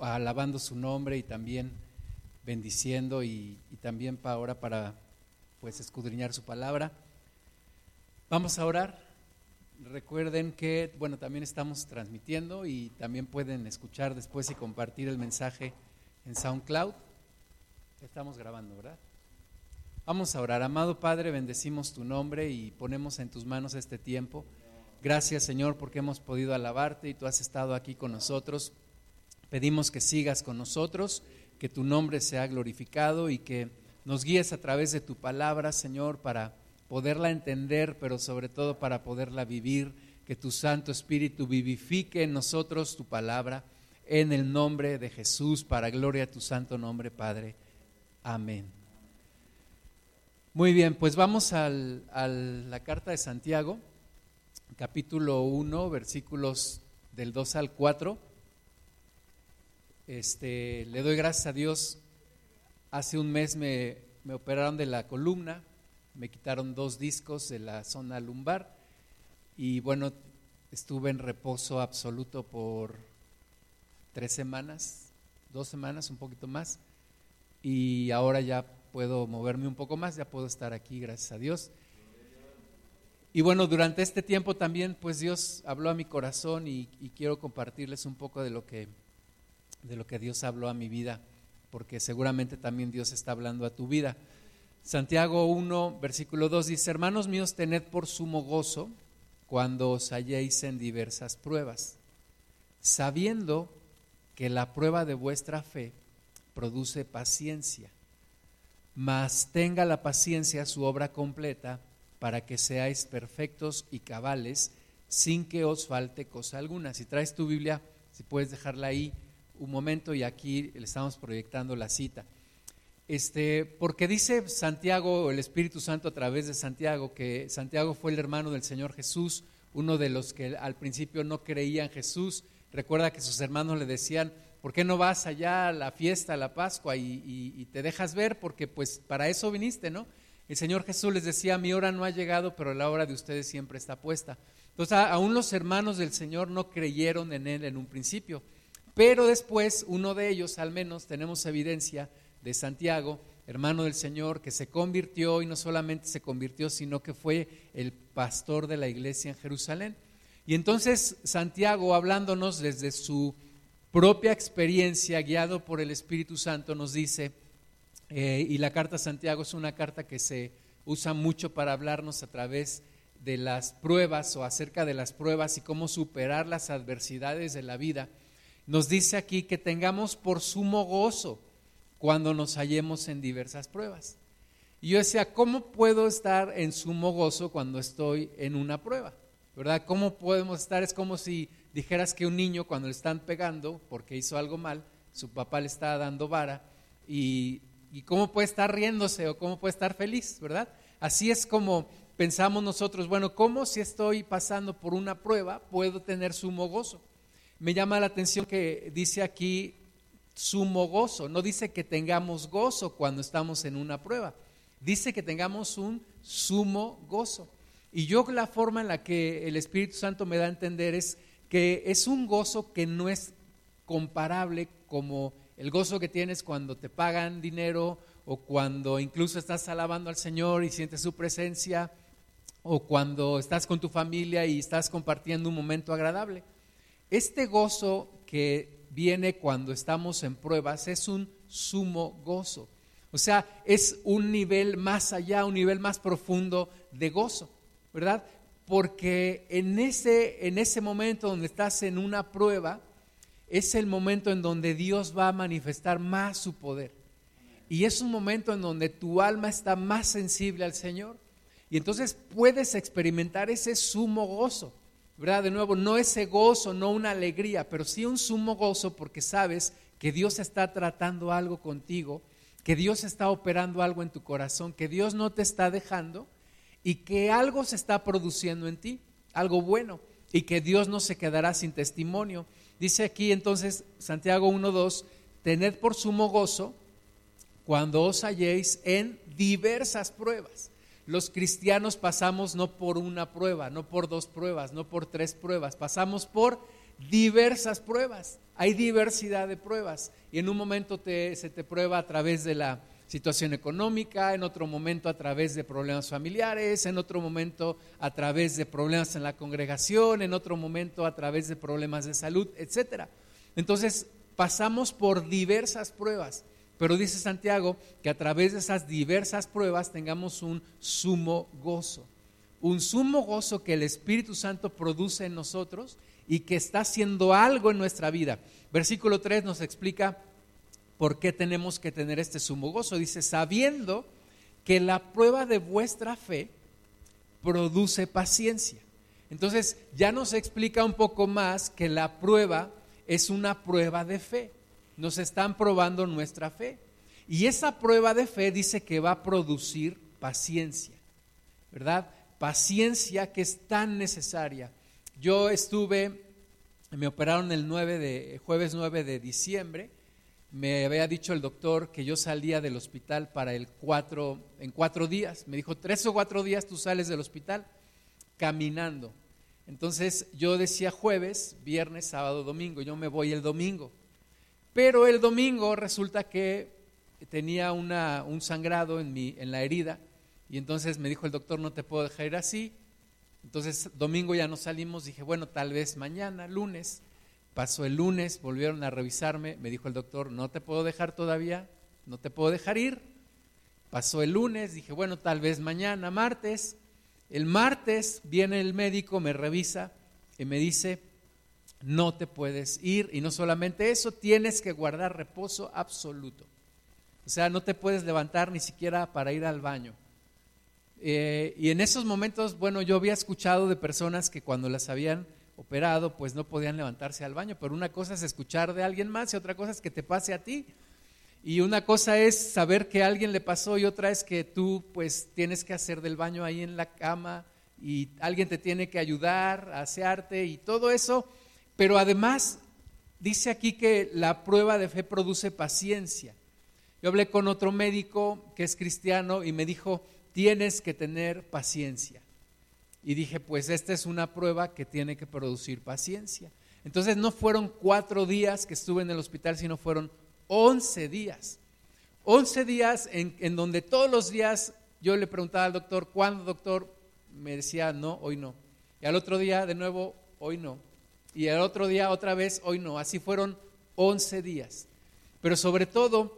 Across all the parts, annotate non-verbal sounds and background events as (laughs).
alabando su nombre y también bendiciendo y, también para ahora para pues escudriñar su palabra. Vamos a orar. Recuerden que, bueno, también estamos transmitiendo y también pueden escuchar después y compartir el mensaje en SoundCloud. Estamos grabando, ¿verdad? Vamos a orar. Amado Padre, bendecimos tu nombre y ponemos en tus manos este tiempo. Gracias, Señor, porque hemos podido alabarte y tú has estado aquí con nosotros. Pedimos que sigas con nosotros, que tu nombre sea glorificado y que nos guíes a través de tu palabra, Señor, para poderla entender, pero sobre todo para poderla vivir, que tu Santo Espíritu vivifique en nosotros tu palabra, en el nombre de Jesús, para gloria a tu santo nombre, Padre. Amén. Muy bien, pues vamos a la carta de Santiago, capítulo 1, versículos del 2 al 4. Este, le doy gracias a Dios. Hace un mes me, me operaron de la columna, me quitaron dos discos de la zona lumbar y bueno, estuve en reposo absoluto por tres semanas, dos semanas, un poquito más, y ahora ya puedo moverme un poco más, ya puedo estar aquí, gracias a Dios. Y bueno, durante este tiempo también, pues Dios habló a mi corazón y quiero compartirles un poco de lo que de lo que Dios habló a mi vida, porque seguramente también Dios está hablando a tu vida. Santiago 1, versículo 2 dice, hermanos míos, tened por sumo gozo cuando os halléis en diversas pruebas, sabiendo que la prueba de vuestra fe produce paciencia, mas tenga la paciencia su obra completa para que seáis perfectos y cabales sin que os falte cosa alguna. Si traes tu Biblia, si puedes dejarla ahí, un momento y aquí le estamos proyectando la cita. Este, porque dice Santiago, el Espíritu Santo a través de Santiago, que Santiago fue el hermano del Señor Jesús, uno de los que al principio no creían en Jesús. Recuerda que sus hermanos le decían, ¿por qué no vas allá a la fiesta, a la Pascua y, y te dejas ver? Porque pues para eso viniste, ¿no? El Señor Jesús les decía, mi hora no ha llegado, pero la hora de ustedes siempre está puesta. Entonces, aún los hermanos del Señor no creyeron en Él en un principio. Pero después, uno de ellos, al menos, tenemos evidencia de Santiago, hermano del Señor, que se convirtió y no solamente se convirtió, sino que fue el pastor de la iglesia en Jerusalén. Y entonces Santiago, hablándonos desde su propia experiencia, guiado por el Espíritu Santo, nos dice, eh, y la carta a Santiago es una carta que se usa mucho para hablarnos a través de las pruebas o acerca de las pruebas y cómo superar las adversidades de la vida nos dice aquí que tengamos por sumo gozo cuando nos hallemos en diversas pruebas. Y yo decía, ¿cómo puedo estar en sumo gozo cuando estoy en una prueba? ¿Verdad? ¿Cómo podemos estar? Es como si dijeras que un niño cuando le están pegando porque hizo algo mal, su papá le está dando vara y, y cómo puede estar riéndose o cómo puede estar feliz, ¿verdad? Así es como pensamos nosotros, bueno, ¿cómo si estoy pasando por una prueba puedo tener sumo gozo? Me llama la atención que dice aquí sumo gozo, no dice que tengamos gozo cuando estamos en una prueba, dice que tengamos un sumo gozo. Y yo la forma en la que el Espíritu Santo me da a entender es que es un gozo que no es comparable como el gozo que tienes cuando te pagan dinero o cuando incluso estás alabando al Señor y sientes su presencia o cuando estás con tu familia y estás compartiendo un momento agradable. Este gozo que viene cuando estamos en pruebas es un sumo gozo. O sea, es un nivel más allá, un nivel más profundo de gozo, ¿verdad? Porque en ese, en ese momento donde estás en una prueba, es el momento en donde Dios va a manifestar más su poder. Y es un momento en donde tu alma está más sensible al Señor. Y entonces puedes experimentar ese sumo gozo. De nuevo, no ese gozo, no una alegría, pero sí un sumo gozo porque sabes que Dios está tratando algo contigo, que Dios está operando algo en tu corazón, que Dios no te está dejando y que algo se está produciendo en ti, algo bueno, y que Dios no se quedará sin testimonio. Dice aquí entonces Santiago 1.2, tened por sumo gozo cuando os halléis en diversas pruebas los cristianos pasamos no por una prueba, no por dos pruebas, no por tres pruebas, pasamos por diversas pruebas. Hay diversidad de pruebas. Y en un momento se te prueba a través de la situación económica, en otro momento a través de problemas familiares, en otro momento a través de problemas en la congregación, en otro momento a través de problemas de salud, etcétera. Entonces, pasamos por diversas pruebas, pero dice Santiago que a través de esas diversas pruebas tengamos un sumo gozo, un sumo gozo que el Espíritu Santo produce en nosotros y que está haciendo algo en nuestra vida. Versículo 3 nos explica por qué tenemos que tener este sumo gozo. Dice, sabiendo que la prueba de vuestra fe produce paciencia. Entonces ya nos explica un poco más que la prueba es una prueba de fe. Nos están probando nuestra fe. Y esa prueba de fe dice que va a producir paciencia, ¿verdad? Paciencia que es tan necesaria. Yo estuve, me operaron el 9 de, jueves 9 de diciembre me había dicho el doctor que yo salía del hospital para el cuatro, en cuatro días. Me dijo, tres o cuatro días tú sales del hospital caminando. Entonces yo decía jueves, viernes, sábado, domingo. Yo me voy el domingo. Pero el domingo resulta que tenía un sangrado en, mi, en la herida. Y entonces me dijo el doctor, no te puedo dejar ir así. Entonces domingo ya no salimos. Dije, bueno, tal vez mañana, lunes. Pasó el lunes, volvieron a revisarme, me dijo el doctor, no te puedo dejar todavía, no te puedo dejar ir. Pasó el lunes, dije, bueno, tal vez mañana, martes. El martes viene el médico, me revisa y me dice, no te puedes ir. Y no solamente eso, tienes que guardar reposo absoluto. O sea, no te puedes levantar ni siquiera para ir al baño. Eh, y en esos momentos, bueno, yo había escuchado de personas que cuando las habían operado, pues no podían levantarse al baño, pero una cosa es escuchar de alguien más y otra cosa es que te pase a ti. Y una cosa es saber que alguien le pasó y otra es que tú pues tienes que hacer del baño ahí en la cama y alguien te tiene que ayudar a asearte y todo eso, pero además dice aquí que la prueba de fe produce paciencia. Yo hablé con otro médico que es cristiano y me dijo, tienes que tener paciencia. Y dije, pues esta es una prueba que tiene que producir paciencia. Entonces no fueron cuatro días que estuve en el hospital, sino fueron once días. Once días en, donde todos los días yo le preguntaba al doctor, ¿cuándo, doctor? Me decía, no, hoy no. Y al otro día, de nuevo, hoy no. Y al otro día, otra vez, hoy no. Así fueron once días. Pero sobre todo,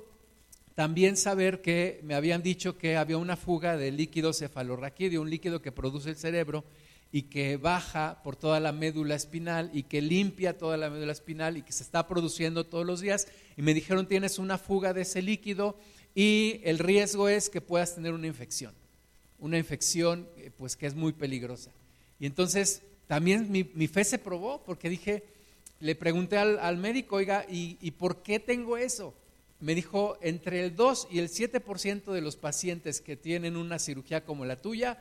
también saber que me habían dicho que había una fuga de líquido cefalorraquídeo, un líquido que produce el cerebro y que baja por toda la médula espinal y que limpia toda la médula espinal y que se está produciendo todos los días. Y me dijeron, tienes una fuga de ese líquido y el riesgo es que puedas tener una infección, una infección eh, pues que es muy peligrosa. Y entonces también mi, fe se probó porque dije, le pregunté al, médico, oiga, ¿y por qué tengo eso? me dijo, entre el 2 y el 7% de los pacientes que tienen una cirugía como la tuya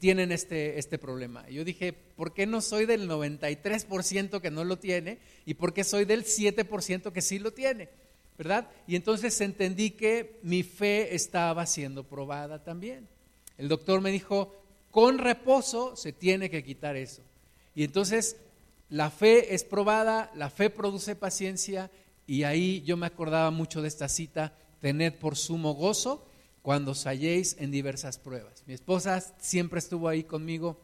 tienen este, este problema. yo dije, ¿por qué no soy del 93% que no lo tiene y por qué soy del 7% que sí lo tiene? ¿Verdad? Y entonces entendí que mi fe estaba siendo probada también. El doctor me dijo, con reposo se tiene que quitar eso. Y entonces la fe es probada, la fe produce paciencia y ahí yo me acordaba mucho de esta cita, tened por sumo gozo cuando os halléis en diversas pruebas. Mi esposa siempre estuvo ahí conmigo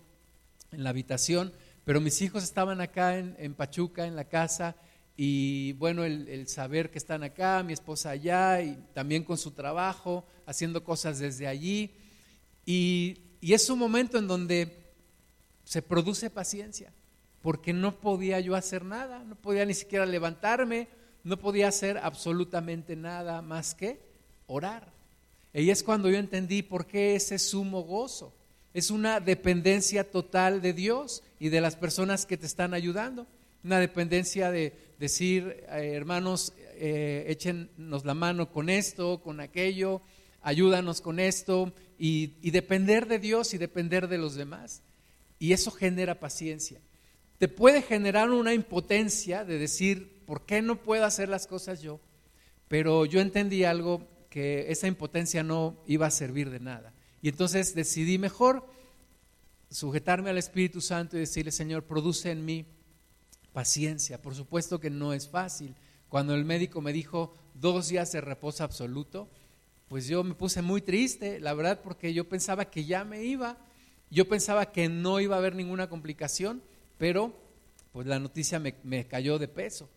en la habitación, pero mis hijos estaban acá en, Pachuca, en la casa, y bueno, el, saber que están acá, mi esposa allá, y también con su trabajo, haciendo cosas desde allí, y, es un momento en donde se produce paciencia, porque no podía yo hacer nada, no podía ni siquiera levantarme, no podía hacer absolutamente nada más que orar. Y es cuando yo entendí por qué ese sumo gozo. Es una dependencia total de Dios y de las personas que te están ayudando. Una dependencia de decir, eh, hermanos, eh, échenos la mano con esto, con aquello, ayúdanos con esto, y, y depender de Dios y depender de los demás. Y eso genera paciencia. Te puede generar una impotencia de decir, ¿por qué no puedo hacer las cosas yo? Pero yo entendí algo que esa impotencia no iba a servir de nada. Y entonces decidí mejor sujetarme al Espíritu Santo y decirle, Señor, produce en mí Paciencia, por supuesto que no es fácil. Cuando el médico me dijo dos días de reposo absoluto, pues yo me puse muy triste, la verdad, porque yo pensaba que ya me iba, yo pensaba que no iba a haber ninguna complicación, pero pues la noticia me, cayó de peso.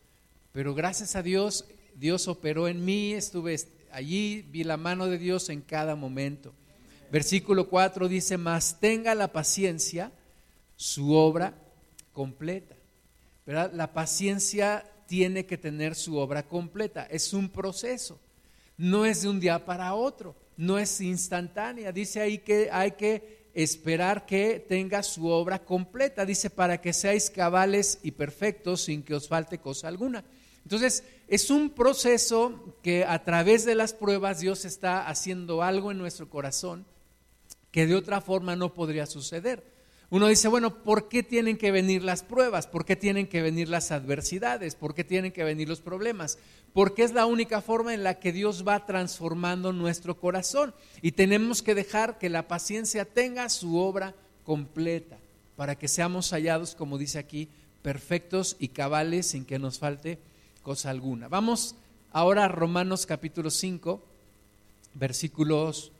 Pero gracias a Dios, Dios operó en mí, estuve allí, vi la mano de Dios en cada momento. Versículo 4 dice, más tenga la paciencia su obra completa. ¿Verdad? La paciencia tiene que tener su obra completa, es un proceso no es de un día para otro, no es instantánea. Dice ahí que hay que esperar que tenga su obra completa. Dice, para que seáis cabales y perfectos sin que os falte cosa alguna. Entonces, es un proceso que a través de las pruebas Dios está haciendo algo en nuestro corazón que de otra forma no podría suceder. Uno dice, bueno, ¿por qué tienen que venir las pruebas? ¿Por qué tienen que venir las adversidades? ¿Por qué tienen que venir los problemas? Porque es la única forma en la que Dios va transformando nuestro corazón. Y tenemos que dejar que la paciencia tenga su obra completa para que seamos hallados, como dice aquí, perfectos y cabales sin que nos falte cosa alguna. Vamos ahora a Romanos capítulo 5, versículos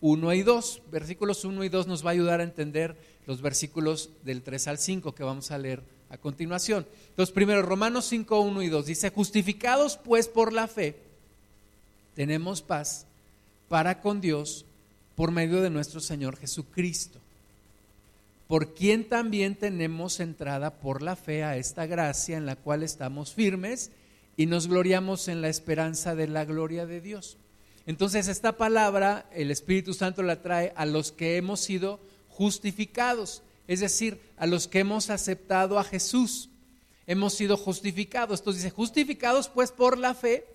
1 y 2. Versículos 1 y 2 nos va a ayudar a entender los versículos del 3 al 5 que vamos a leer a continuación. Entonces, primero, Romanos 5, 1 y 2 dice, justificados pues por la fe, tenemos paz para con Dios por medio de nuestro Señor Jesucristo, por quien también tenemos entrada por la fe a esta gracia en la cual estamos firmes y nos gloriamos en la esperanza de la gloria de Dios. Entonces esta palabra el Espíritu Santo la trae a los que hemos sido justificados, es decir, a los que hemos aceptado a Jesús. Hemos sido justificados. Entonces dice, justificados pues por la fe,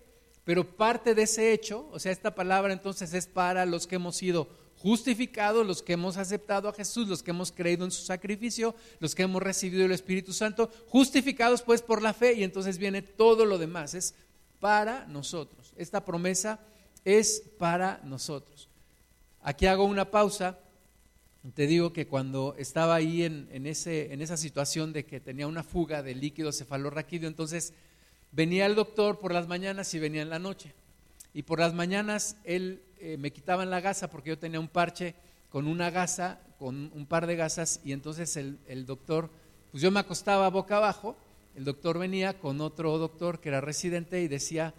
pero parte de ese hecho, o sea, esta palabra entonces es para los que hemos sido justificados, los que hemos aceptado a Jesús, los que hemos creído en su sacrificio, los que hemos recibido el Espíritu Santo, justificados pues por la fe y entonces viene todo lo demás, es para nosotros. Esta promesa es para nosotros. Aquí hago una pausa te digo que cuando estaba ahí en, esa situación de que tenía una fuga de líquido cefalorraquídeo, entonces venía el doctor por las mañanas y venía en la noche. Y por las mañanas él eh, me quitaba la gasa porque yo tenía un parche con una gasa, con un par de gasas, y entonces el, doctor, pues yo me acostaba boca abajo, el doctor venía con otro doctor que era residente y decía,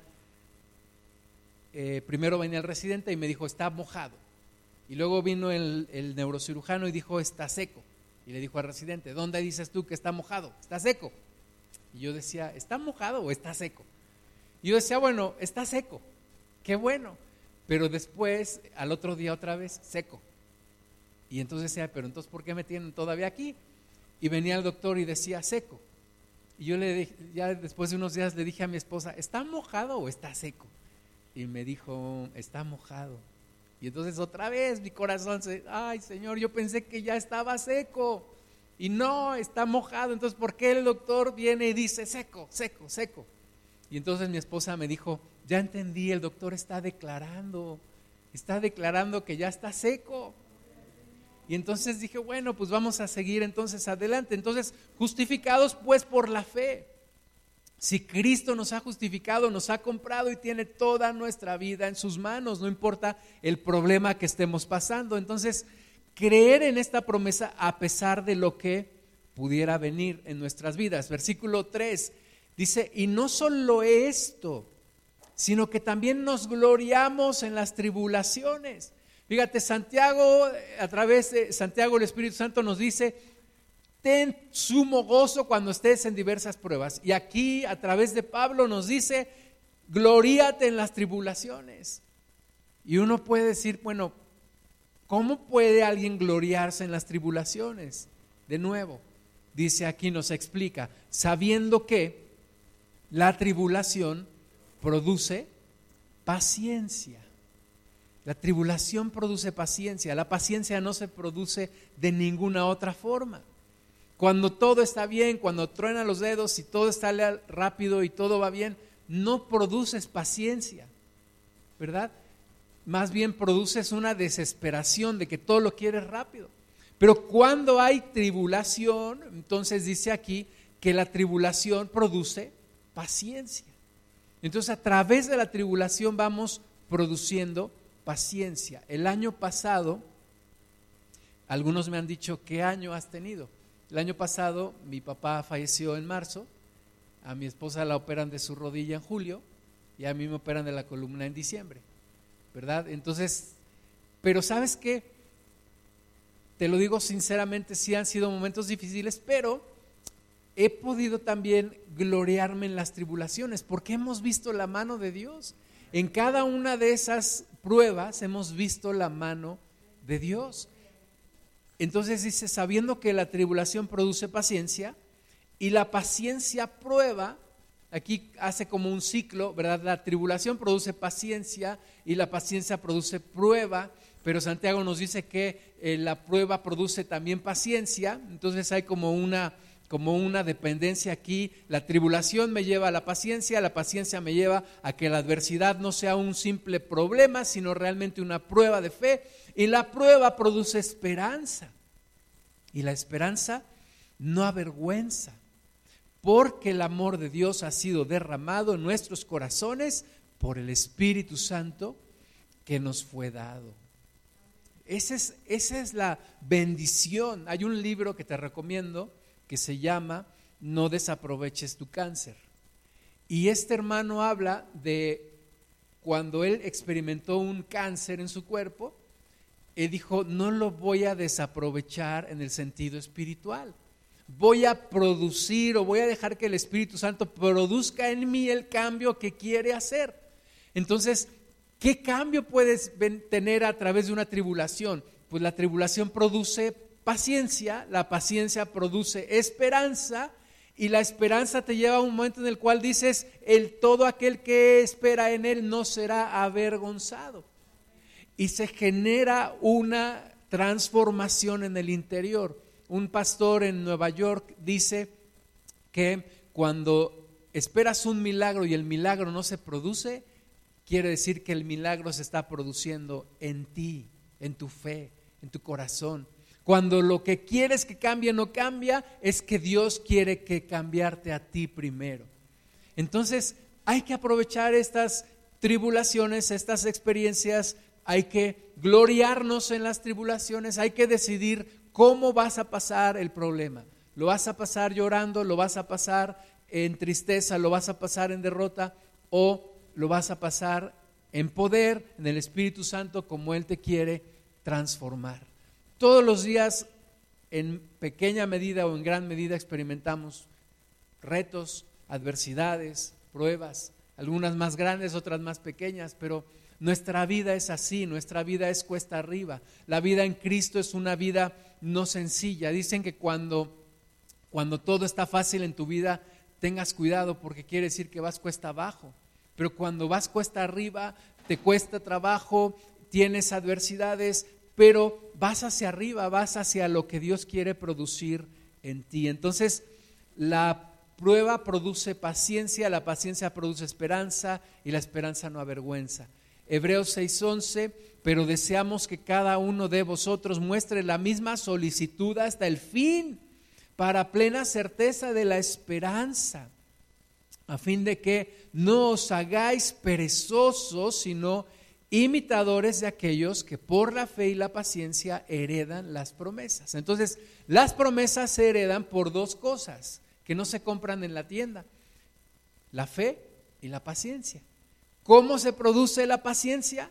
eh, primero venía el residente y me dijo, está mojado. Y luego vino el, neurocirujano y dijo, está seco. Y le dijo al residente, ¿dónde dices tú que está mojado? Está seco. Y yo decía, ¿está mojado o está seco? Y yo decía, bueno, está seco. Qué bueno. Pero después, al otro día otra vez, seco. Y entonces decía, pero entonces, ¿por qué me tienen todavía aquí? Y venía el doctor y decía, seco. Y yo le dije, ya después de unos días le dije a mi esposa, ¿está mojado o está seco? Y me dijo, está mojado. Y entonces otra vez mi corazón se, ay Señor, yo pensé que ya estaba seco. Y no, está mojado. Entonces, ¿por qué el doctor viene y dice seco, seco, seco? Y entonces mi esposa me dijo, ya entendí, el doctor está declarando, está declarando que ya está seco. Y entonces dije, bueno, pues vamos a seguir entonces adelante. Entonces, justificados pues por la fe. Si Cristo nos ha justificado, nos ha comprado y tiene toda nuestra vida en sus manos, no importa el problema que estemos pasando. Entonces, creer en esta promesa a pesar de lo que pudiera venir en nuestras vidas. Versículo 3 dice, y no solo esto, sino que también nos gloriamos en las tribulaciones. Fíjate, Santiago, a través de Santiago el Espíritu Santo nos dice, ten sumo gozo cuando estés en diversas pruebas. Y aquí a través de Pablo nos dice, gloríate en las tribulaciones. Y uno puede decir, bueno, ¿cómo puede alguien gloriarse en las tribulaciones? De nuevo, dice aquí, nos explica, sabiendo que la tribulación produce paciencia. La tribulación produce paciencia. La paciencia no se produce de ninguna otra forma. Cuando todo está bien, cuando truenan los dedos y todo está rápido y todo va bien, no produces paciencia, ¿verdad? Más bien produces una desesperación de que todo lo quieres rápido. Pero cuando hay tribulación, entonces dice aquí que la tribulación produce paciencia. Entonces a través de la tribulación vamos produciendo paciencia. El año pasado, algunos me han dicho, ¿qué año has tenido? El año pasado mi papá falleció en marzo, a mi esposa la operan de su rodilla en julio y a mí me operan de la columna en diciembre, ¿verdad? Entonces, pero ¿sabes qué? Te lo digo sinceramente, sí han sido momentos difíciles, pero he podido también gloriarme en las tribulaciones, porque hemos visto la mano de Dios. En cada una de esas pruebas hemos visto la mano de Dios. Entonces dice, sabiendo que la tribulación produce paciencia y la paciencia prueba, aquí hace como un ciclo, ¿verdad? La tribulación produce paciencia y la paciencia produce prueba, pero Santiago nos dice que eh, la prueba produce también paciencia, entonces hay como una como una dependencia aquí. La tribulación me lleva a la paciencia, la paciencia me lleva a que la adversidad no sea un simple problema, sino realmente una prueba de fe. Y la prueba produce esperanza. Y la esperanza no avergüenza, porque el amor de Dios ha sido derramado en nuestros corazones por el Espíritu Santo que nos fue dado. Esa es, esa es la bendición. Hay un libro que te recomiendo que se llama No desaproveches tu cáncer. Y este hermano habla de cuando él experimentó un cáncer en su cuerpo, él dijo, no lo voy a desaprovechar en el sentido espiritual. Voy a producir o voy a dejar que el Espíritu Santo produzca en mí el cambio que quiere hacer. Entonces, ¿qué cambio puedes tener a través de una tribulación? Pues la tribulación produce paciencia, la paciencia produce esperanza y la esperanza te lleva a un momento en el cual dices, el todo aquel que espera en él no será avergonzado. Y se genera una transformación en el interior. Un pastor en Nueva York dice que cuando esperas un milagro y el milagro no se produce, quiere decir que el milagro se está produciendo en ti, en tu fe, en tu corazón. Cuando lo que quieres que cambie no cambia, es que Dios quiere que cambiarte a ti primero. Entonces, hay que aprovechar estas tribulaciones, estas experiencias, hay que gloriarnos en las tribulaciones, hay que decidir cómo vas a pasar el problema. ¿Lo vas a pasar llorando? ¿Lo vas a pasar en tristeza? ¿Lo vas a pasar en derrota? ¿O lo vas a pasar en poder, en el Espíritu Santo, como Él te quiere transformar? Todos los días, en pequeña medida o en gran medida, experimentamos retos, adversidades, pruebas, algunas más grandes, otras más pequeñas, pero nuestra vida es así, nuestra vida es cuesta arriba. La vida en Cristo es una vida no sencilla. Dicen que cuando, cuando todo está fácil en tu vida, tengas cuidado porque quiere decir que vas cuesta abajo. Pero cuando vas cuesta arriba, te cuesta trabajo, tienes adversidades, pero vas hacia arriba, vas hacia lo que Dios quiere producir en ti. Entonces, la prueba produce paciencia, la paciencia produce esperanza y la esperanza no avergüenza. Hebreos 6:11, pero deseamos que cada uno de vosotros muestre la misma solicitud hasta el fin, para plena certeza de la esperanza, a fin de que no os hagáis perezosos, sino imitadores de aquellos que por la fe y la paciencia heredan las promesas. Entonces, las promesas se heredan por dos cosas que no se compran en la tienda, la fe y la paciencia. ¿Cómo se produce la paciencia?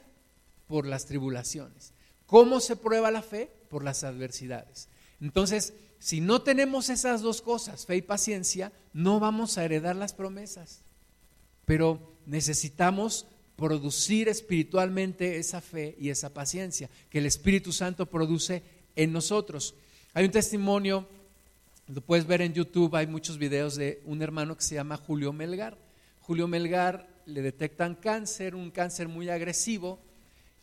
Por las tribulaciones. ¿Cómo se prueba la fe? Por las adversidades. Entonces, si no tenemos esas dos cosas, fe y paciencia, no vamos a heredar las promesas. Pero necesitamos producir espiritualmente esa fe y esa paciencia que el Espíritu Santo produce en nosotros. Hay un testimonio, lo puedes ver en YouTube, hay muchos videos de un hermano que se llama Julio Melgar. Julio Melgar le detectan cáncer, un cáncer muy agresivo,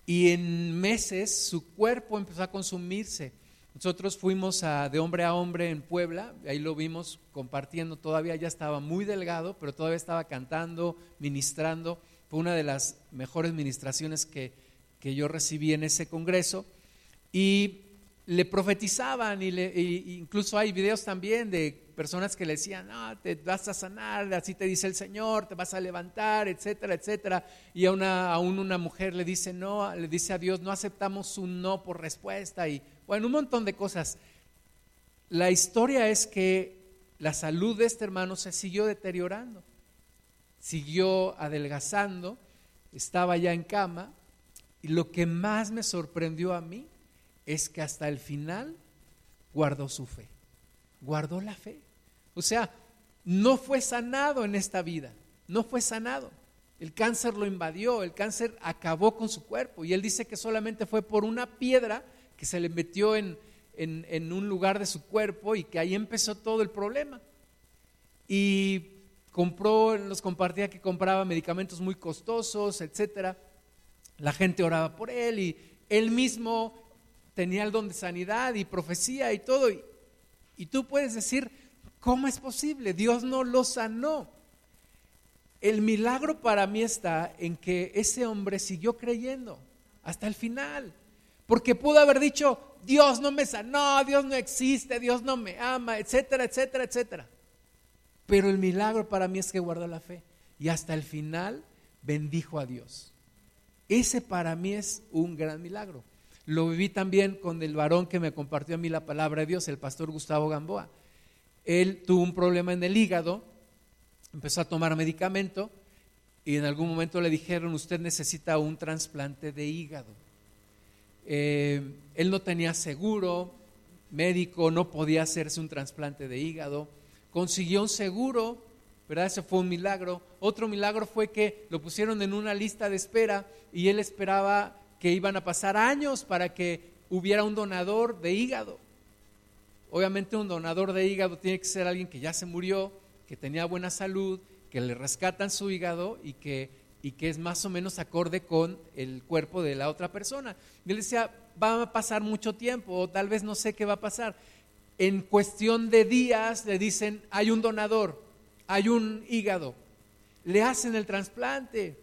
y en meses su cuerpo empezó a consumirse. Nosotros fuimos a, de hombre a hombre en Puebla, ahí lo vimos compartiendo, todavía ya estaba muy delgado, pero todavía estaba cantando, ministrando fue una de las mejores ministraciones que, yo recibí en ese congreso. Y le profetizaban, y, le, incluso hay videos también de personas que le decían, no, te vas a sanar, así te dice el Señor, te vas a levantar, etcétera, etcétera. Y a una, aún una mujer le dice no, le dice a Dios, no aceptamos un no por respuesta. Y bueno, un montón de cosas. La historia es que la salud de este hermano se siguió deteriorando, siguió adelgazando, estaba ya en cama. Y lo que más me sorprendió a mí es que hasta el final guardó su fe, guardó la fe. O sea, no fue sanado en esta vida, no fue sanado. El cáncer lo invadió, el cáncer acabó con su cuerpo y él dice que solamente fue por una piedra que se le metió en, en, un lugar de su cuerpo y que ahí empezó todo el problema. Y compró, nos compartía que compraba medicamentos muy costosos, etcétera. La gente oraba por él y él mismo tenía el don de sanidad y profecía y todo. y tú puedes decir, ¿Cómo es posible? Dios no lo sanó. El milagro para mí está en que ese hombre siguió creyendo hasta el final. Porque pudo haber dicho, Dios no me sanó, Dios no existe, Dios no me ama, etcétera, etcétera, etcétera. Pero el milagro para mí es que guardó la fe y hasta el final bendijo a Dios. Ese para mí es un gran milagro. Lo viví también con el varón que me compartió a mí la palabra de Dios, el pastor Gustavo Gamboa él tuvo un problema en el hígado, empezó a tomar medicamento y en algún momento le dijeron, usted necesita un trasplante de hígado. Eh, él no tenía seguro médico, no podía hacerse un trasplante de hígado. Consiguió un seguro, ¿verdad? Ese fue un milagro. Otro milagro fue que lo pusieron en una lista de espera y él esperaba que iban a pasar años para que hubiera un donador de hígado. Obviamente un donador de hígado tiene que ser alguien que ya se murió, que tenía buena salud, que le rescatan su hígado y que, y que es más o menos acorde con el cuerpo de la otra persona. Y él decía, va a pasar mucho tiempo o tal vez no sé qué va a pasar. En cuestión de días le dicen, hay un donador, hay un hígado, le hacen el trasplante,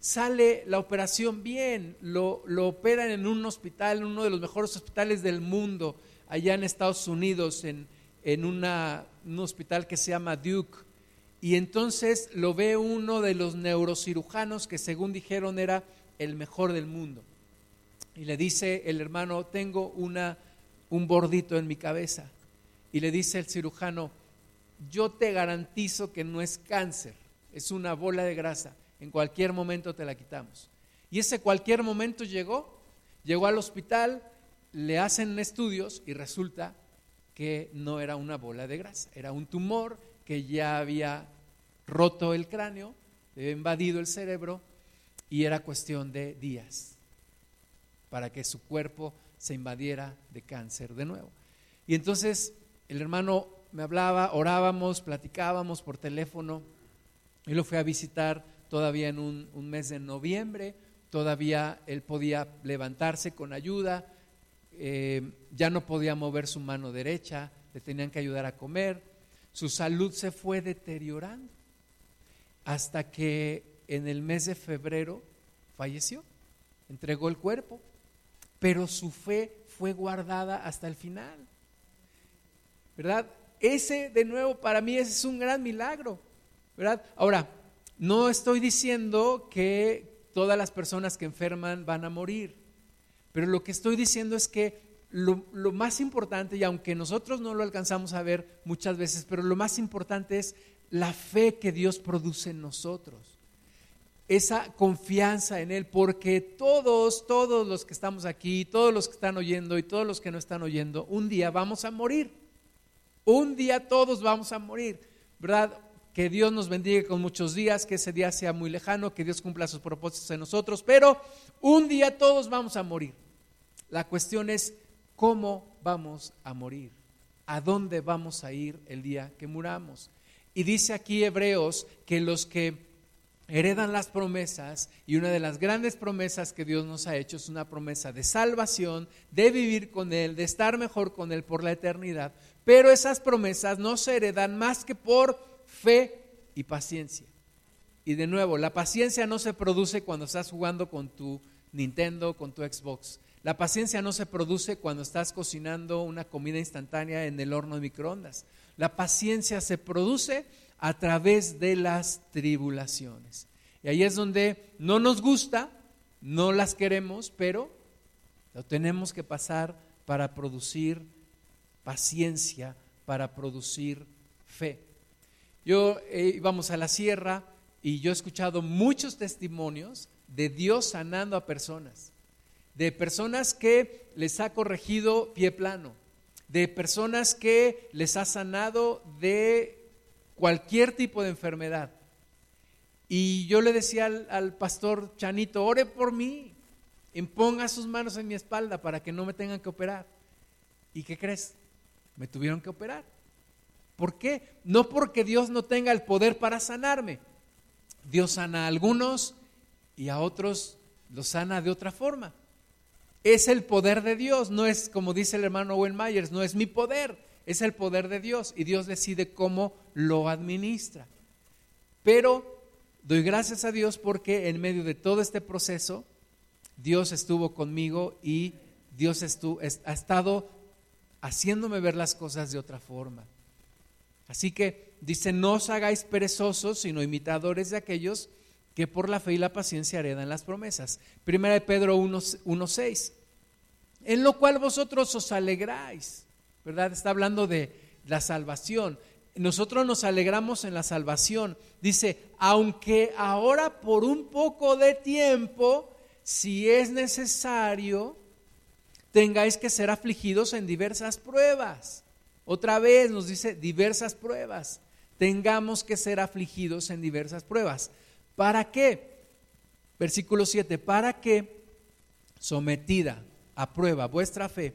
sale la operación bien, lo, lo operan en un hospital, en uno de los mejores hospitales del mundo allá en Estados Unidos, en, en un hospital que se llama Duke. Y entonces lo ve uno de los neurocirujanos que según dijeron era el mejor del mundo. Y le dice el hermano, tengo una, un bordito en mi cabeza. Y le dice el cirujano, yo te garantizo que no es cáncer, es una bola de grasa. En cualquier momento te la quitamos. Y ese cualquier momento llegó, llegó al hospital, le hacen estudios y resulta que no era una bola de grasa, era un tumor que ya había roto el cráneo, había invadido el cerebro y era cuestión de días para que su cuerpo se invadiera de cáncer de nuevo. Y entonces el hermano me hablaba, orábamos, platicábamos por teléfono, y lo fui a visitar todavía en un, un mes de noviembre, todavía él podía levantarse con ayuda, eh, ya no podía mover su mano derecha, le tenían que ayudar a comer, su salud se fue deteriorando hasta que en el mes de febrero falleció, entregó el cuerpo, pero su fe fue guardada hasta el final. ¿Verdad? Ese de nuevo para mí es un gran milagro, ¿verdad? Ahora, no estoy diciendo que todas las personas que enferman van a morir. Pero lo que estoy diciendo es que lo, más importante, y aunque nosotros no lo alcanzamos a ver muchas veces, pero lo más importante es la fe que Dios produce en nosotros. Esa confianza en Él, porque todos, todos los que estamos aquí, todos los que están oyendo y todos los que no están oyendo, un día vamos a morir. Un día todos vamos a morir, ¿verdad? Que Dios nos bendiga con muchos días, que ese día sea muy lejano, que Dios cumpla sus propósitos en nosotros, pero un día todos vamos a morir. La cuestión es cómo vamos a morir, a dónde vamos a ir el día que muramos. Y dice aquí Hebreos que los que heredan las promesas, y una de las grandes promesas que Dios nos ha hecho es una promesa de salvación, de vivir con Él, de estar mejor con Él por la eternidad, pero esas promesas no se heredan más que por fe y paciencia. Y de nuevo, la paciencia no se produce cuando estás jugando con tu Nintendo, con tu Xbox. La paciencia no se produce cuando estás cocinando una comida instantánea en el horno de microondas. La paciencia se produce a través de las tribulaciones. Y ahí es donde no nos gusta, no las queremos, pero lo tenemos que pasar para producir paciencia, para producir fe. Yo eh, íbamos a la sierra y yo he escuchado muchos testimonios de Dios sanando a personas, de personas que les ha corregido pie plano, de personas que les ha sanado de cualquier tipo de enfermedad. Y yo le decía al, pastor Chanito, ore por mí, imponga sus manos en mi espalda para que no me tengan que operar. ¿Y qué crees? Me tuvieron que operar. ¿Por qué? No porque Dios no tenga el poder para sanarme. Dios sana a algunos y a otros los sana de otra forma. Es el poder de Dios, no es como dice el hermano Owen Myers, no es mi poder, es el poder de Dios y Dios decide cómo lo administra. Pero doy gracias a Dios porque en medio de todo este proceso, Dios estuvo conmigo y Dios estuvo, ha estado haciéndome ver las cosas de otra forma. Así que dice, no os hagáis perezosos, sino imitadores de aquellos que por la fe y la paciencia heredan las promesas. Primera de Pedro 1.6, en lo cual vosotros os alegráis, ¿verdad? Está hablando de la salvación. Nosotros nos alegramos en la salvación. Dice, aunque ahora por un poco de tiempo, si es necesario, tengáis que ser afligidos en diversas pruebas. Otra vez nos dice diversas pruebas. Tengamos que ser afligidos en diversas pruebas. ¿Para qué? Versículo 7, para que sometida a prueba vuestra fe,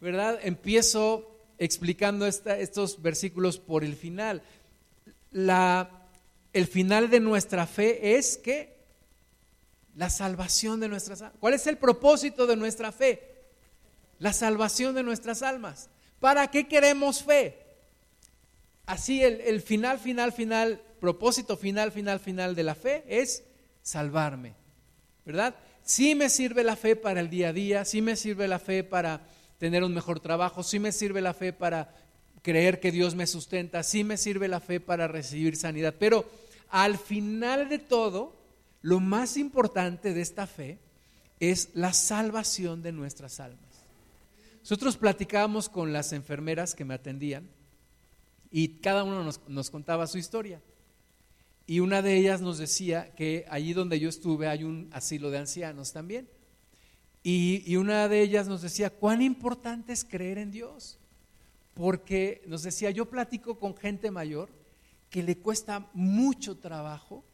¿Verdad? Empiezo explicando estos versículos por el final. El final de nuestra fe es que la salvación de nuestras almas. ¿Cuál es el propósito de nuestra fe? La salvación de nuestras almas. ¿Para qué queremos fe? Así el, el final, final, final, propósito final, final, final de la fe es salvarme, ¿verdad? Sí me sirve la fe para el día a día, sí me sirve la fe para tener un mejor trabajo, sí me sirve la fe para creer que Dios me sustenta, sí me sirve la fe para recibir sanidad, pero al final de todo, lo más importante de esta fe es la salvación de nuestras almas. Nosotros platicábamos con las enfermeras que me atendían y cada uno nos, nos contaba su historia. Y una de ellas nos decía que allí donde yo estuve hay un asilo de ancianos también. Y, una de ellas nos decía, cuán importante es creer en Dios. Porque nos decía, yo platico con gente mayor que le cuesta mucho trabajo,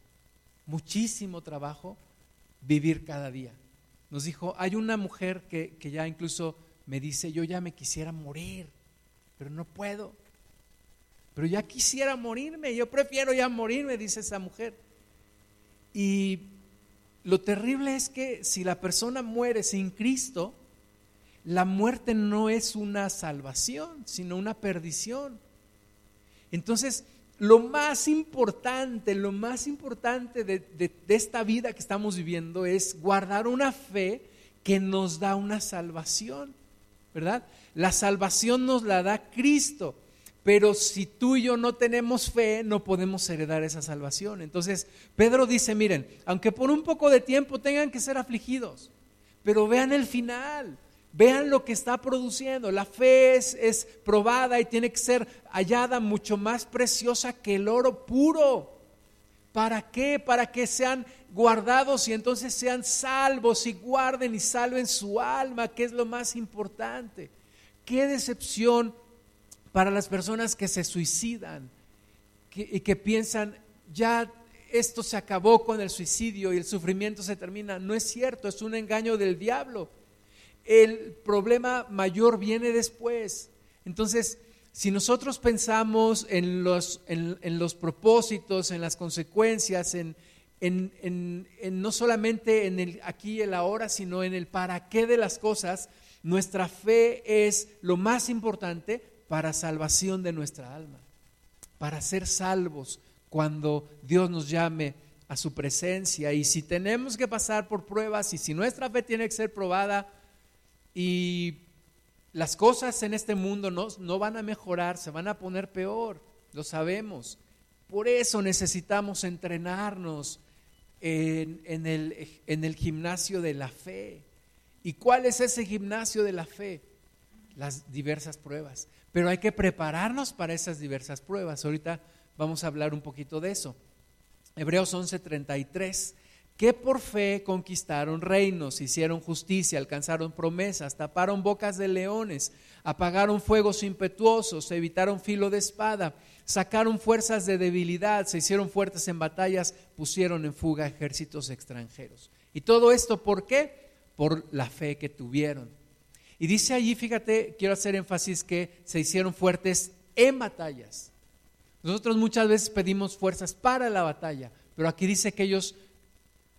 muchísimo trabajo, vivir cada día. Nos dijo, hay una mujer que, que ya incluso me dice, yo ya me quisiera morir, pero no puedo pero ya quisiera morirme, yo prefiero ya morirme, dice esa mujer. Y lo terrible es que si la persona muere sin Cristo, la muerte no es una salvación, sino una perdición. Entonces, lo más importante, lo más importante de, de, esta vida que estamos viviendo es guardar una fe que nos da una salvación, ¿verdad? La salvación nos la da Cristo. Pero si tú y yo no tenemos fe, no podemos heredar esa salvación. Entonces, Pedro dice, miren, aunque por un poco de tiempo tengan que ser afligidos, pero vean el final, vean lo que está produciendo. La fe es, probada y tiene que ser hallada mucho más preciosa que el oro puro. ¿Para qué? Para que sean guardados y entonces sean salvos y guarden y salven su alma, que es lo más importante. Qué decepción para las personas que se suicidan y que piensan, ya esto se acabó con el suicidio y el sufrimiento se termina. No es cierto, es un engaño del diablo. El problema mayor viene después. Entonces, Si nosotros pensamos en los, en, los propósitos, en las consecuencias, en, en, no solamente en el aquí y el ahora, sino en el para qué de las cosas, nuestra fe es lo más importante para salvación de nuestra alma, para ser salvos cuando Dios nos llame a su presencia. Y si tenemos que pasar por pruebas y si nuestra fe tiene que ser probada y las cosas en este mundo no, no van a mejorar, se van a poner peor, lo sabemos. Por eso necesitamos entrenarnos en, en, el, en el gimnasio de la fe. ¿Y cuál es ese gimnasio de la fe? Las diversas pruebas. Pero hay que prepararnos para esas diversas pruebas. Ahorita vamos a hablar un poquito de eso. Hebreos 11:33, que por fe conquistaron reinos, hicieron justicia, alcanzaron promesas, taparon bocas de leones, apagaron fuegos impetuosos, evitaron filo de espada, sacaron fuerzas de debilidad, se hicieron fuertes en batallas, pusieron en fuga ejércitos extranjeros. ¿Y todo esto por qué? Por la fe que tuvieron. Y dice allí, fíjate, quiero hacer énfasis que se hicieron fuertes en batallas. Nosotros muchas veces pedimos fuerzas para la batalla, pero aquí dice que ellos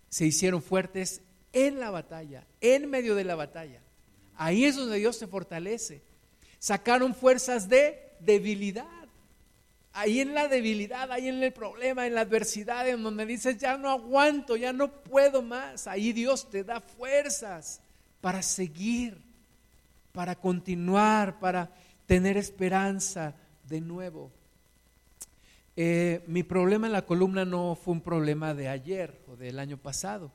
se hicieron fuertes en la batalla, en medio de la batalla. Ahí es donde Dios se fortalece. Sacaron fuerzas de debilidad. Ahí en la debilidad, ahí en el problema, en la adversidad, en donde dices, ya no aguanto, ya no puedo más. Ahí Dios te da fuerzas para seguir, para continuar, para tener esperanza de nuevo. Eh, mi problema en la columna no fue un problema de ayer o del año pasado.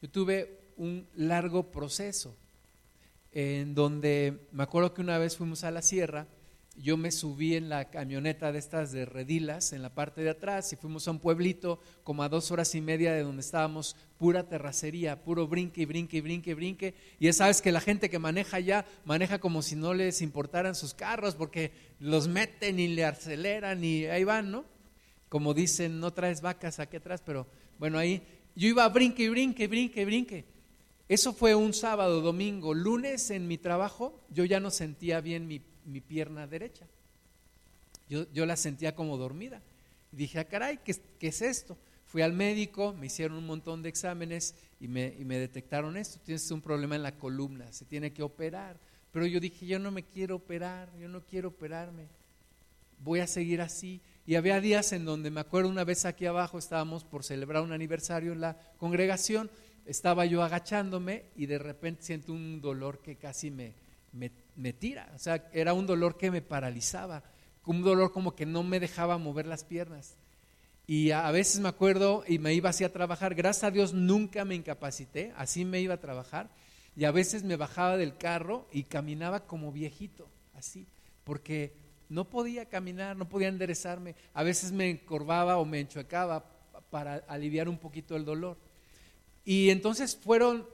Yo tuve un largo proceso en donde me acuerdo que una vez fuimos a la sierra, yo me subí en la camioneta de estas de redilas en la parte de atrás y fuimos a un pueblito como a dos horas y media de donde estábamos, pura terracería, puro brinque y brinque y brinque y brinque. Y ya sabes que la gente que maneja allá maneja como si no les importaran sus carros porque los meten y le aceleran y ahí van, ¿no? Como dicen, no traes vacas aquí atrás, pero bueno, ahí yo iba a brinque y brinque, brinque y brinque. Eso fue un sábado, domingo, lunes en mi trabajo, yo ya no sentía bien mi, pierna derecha. Yo, yo, la sentía como dormida. Dije, ah, caray, ¿qué, ¿qué, es esto? Fui al médico, me hicieron un montón de exámenes y me, y me detectaron esto. Tienes un problema en la columna, se tiene que operar. Pero yo dije, yo no me quiero operar, yo no quiero operarme, voy a seguir así. Y había días en donde me acuerdo una vez aquí abajo estábamos por celebrar un aniversario en la congregación, estaba yo agachándome y de repente siento un dolor que casi me, me, tira, o sea, era un dolor que me paralizaba, un dolor como que no me dejaba mover las piernas. Y a, veces me acuerdo y me iba así a trabajar, gracias a Dios nunca me incapacité, así me iba a trabajar y a veces me bajaba del carro y caminaba como viejito, así, porque no podía caminar, no podía enderezarme. A veces me encorvaba o me enchuecaba para aliviar un poquito el dolor. Y entonces fueron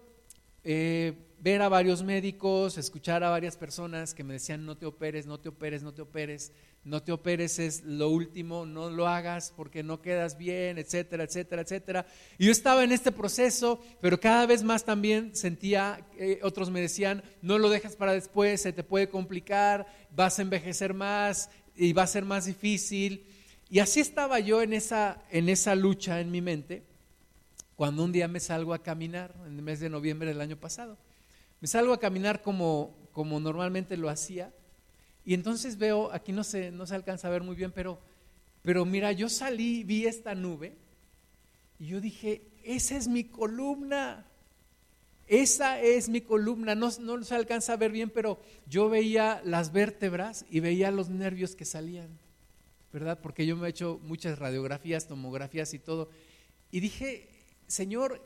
eh, ver a varios médicos, escuchar a varias personas que me decían, no te operes, no te operes, no te operes no te operes es lo último, no lo hagas porque no quedas bien, etcétera, etcétera, etcétera. Y yo estaba en este proceso, pero cada vez más también sentía, eh, otros me decían, no lo dejas para después, se te puede complicar, vas a envejecer más y va a ser más difícil. Y así estaba yo en esa, en esa lucha en mi mente, cuando un día me salgo a caminar, en el mes de noviembre del año pasado. Me salgo a caminar como, como normalmente lo hacía y entonces veo, aquí no se, no se alcanza a ver muy bien, pero, pero mira, yo salí, vi esta nube y yo dije, esa es mi columna. Esa es mi columna, no, no, se alcanza a ver bien, pero yo veía las vértebras y veía los nervios que salían, ¿verdad? Porque yo me he hecho muchas radiografías, tomografías y todo. Y dije, Señor,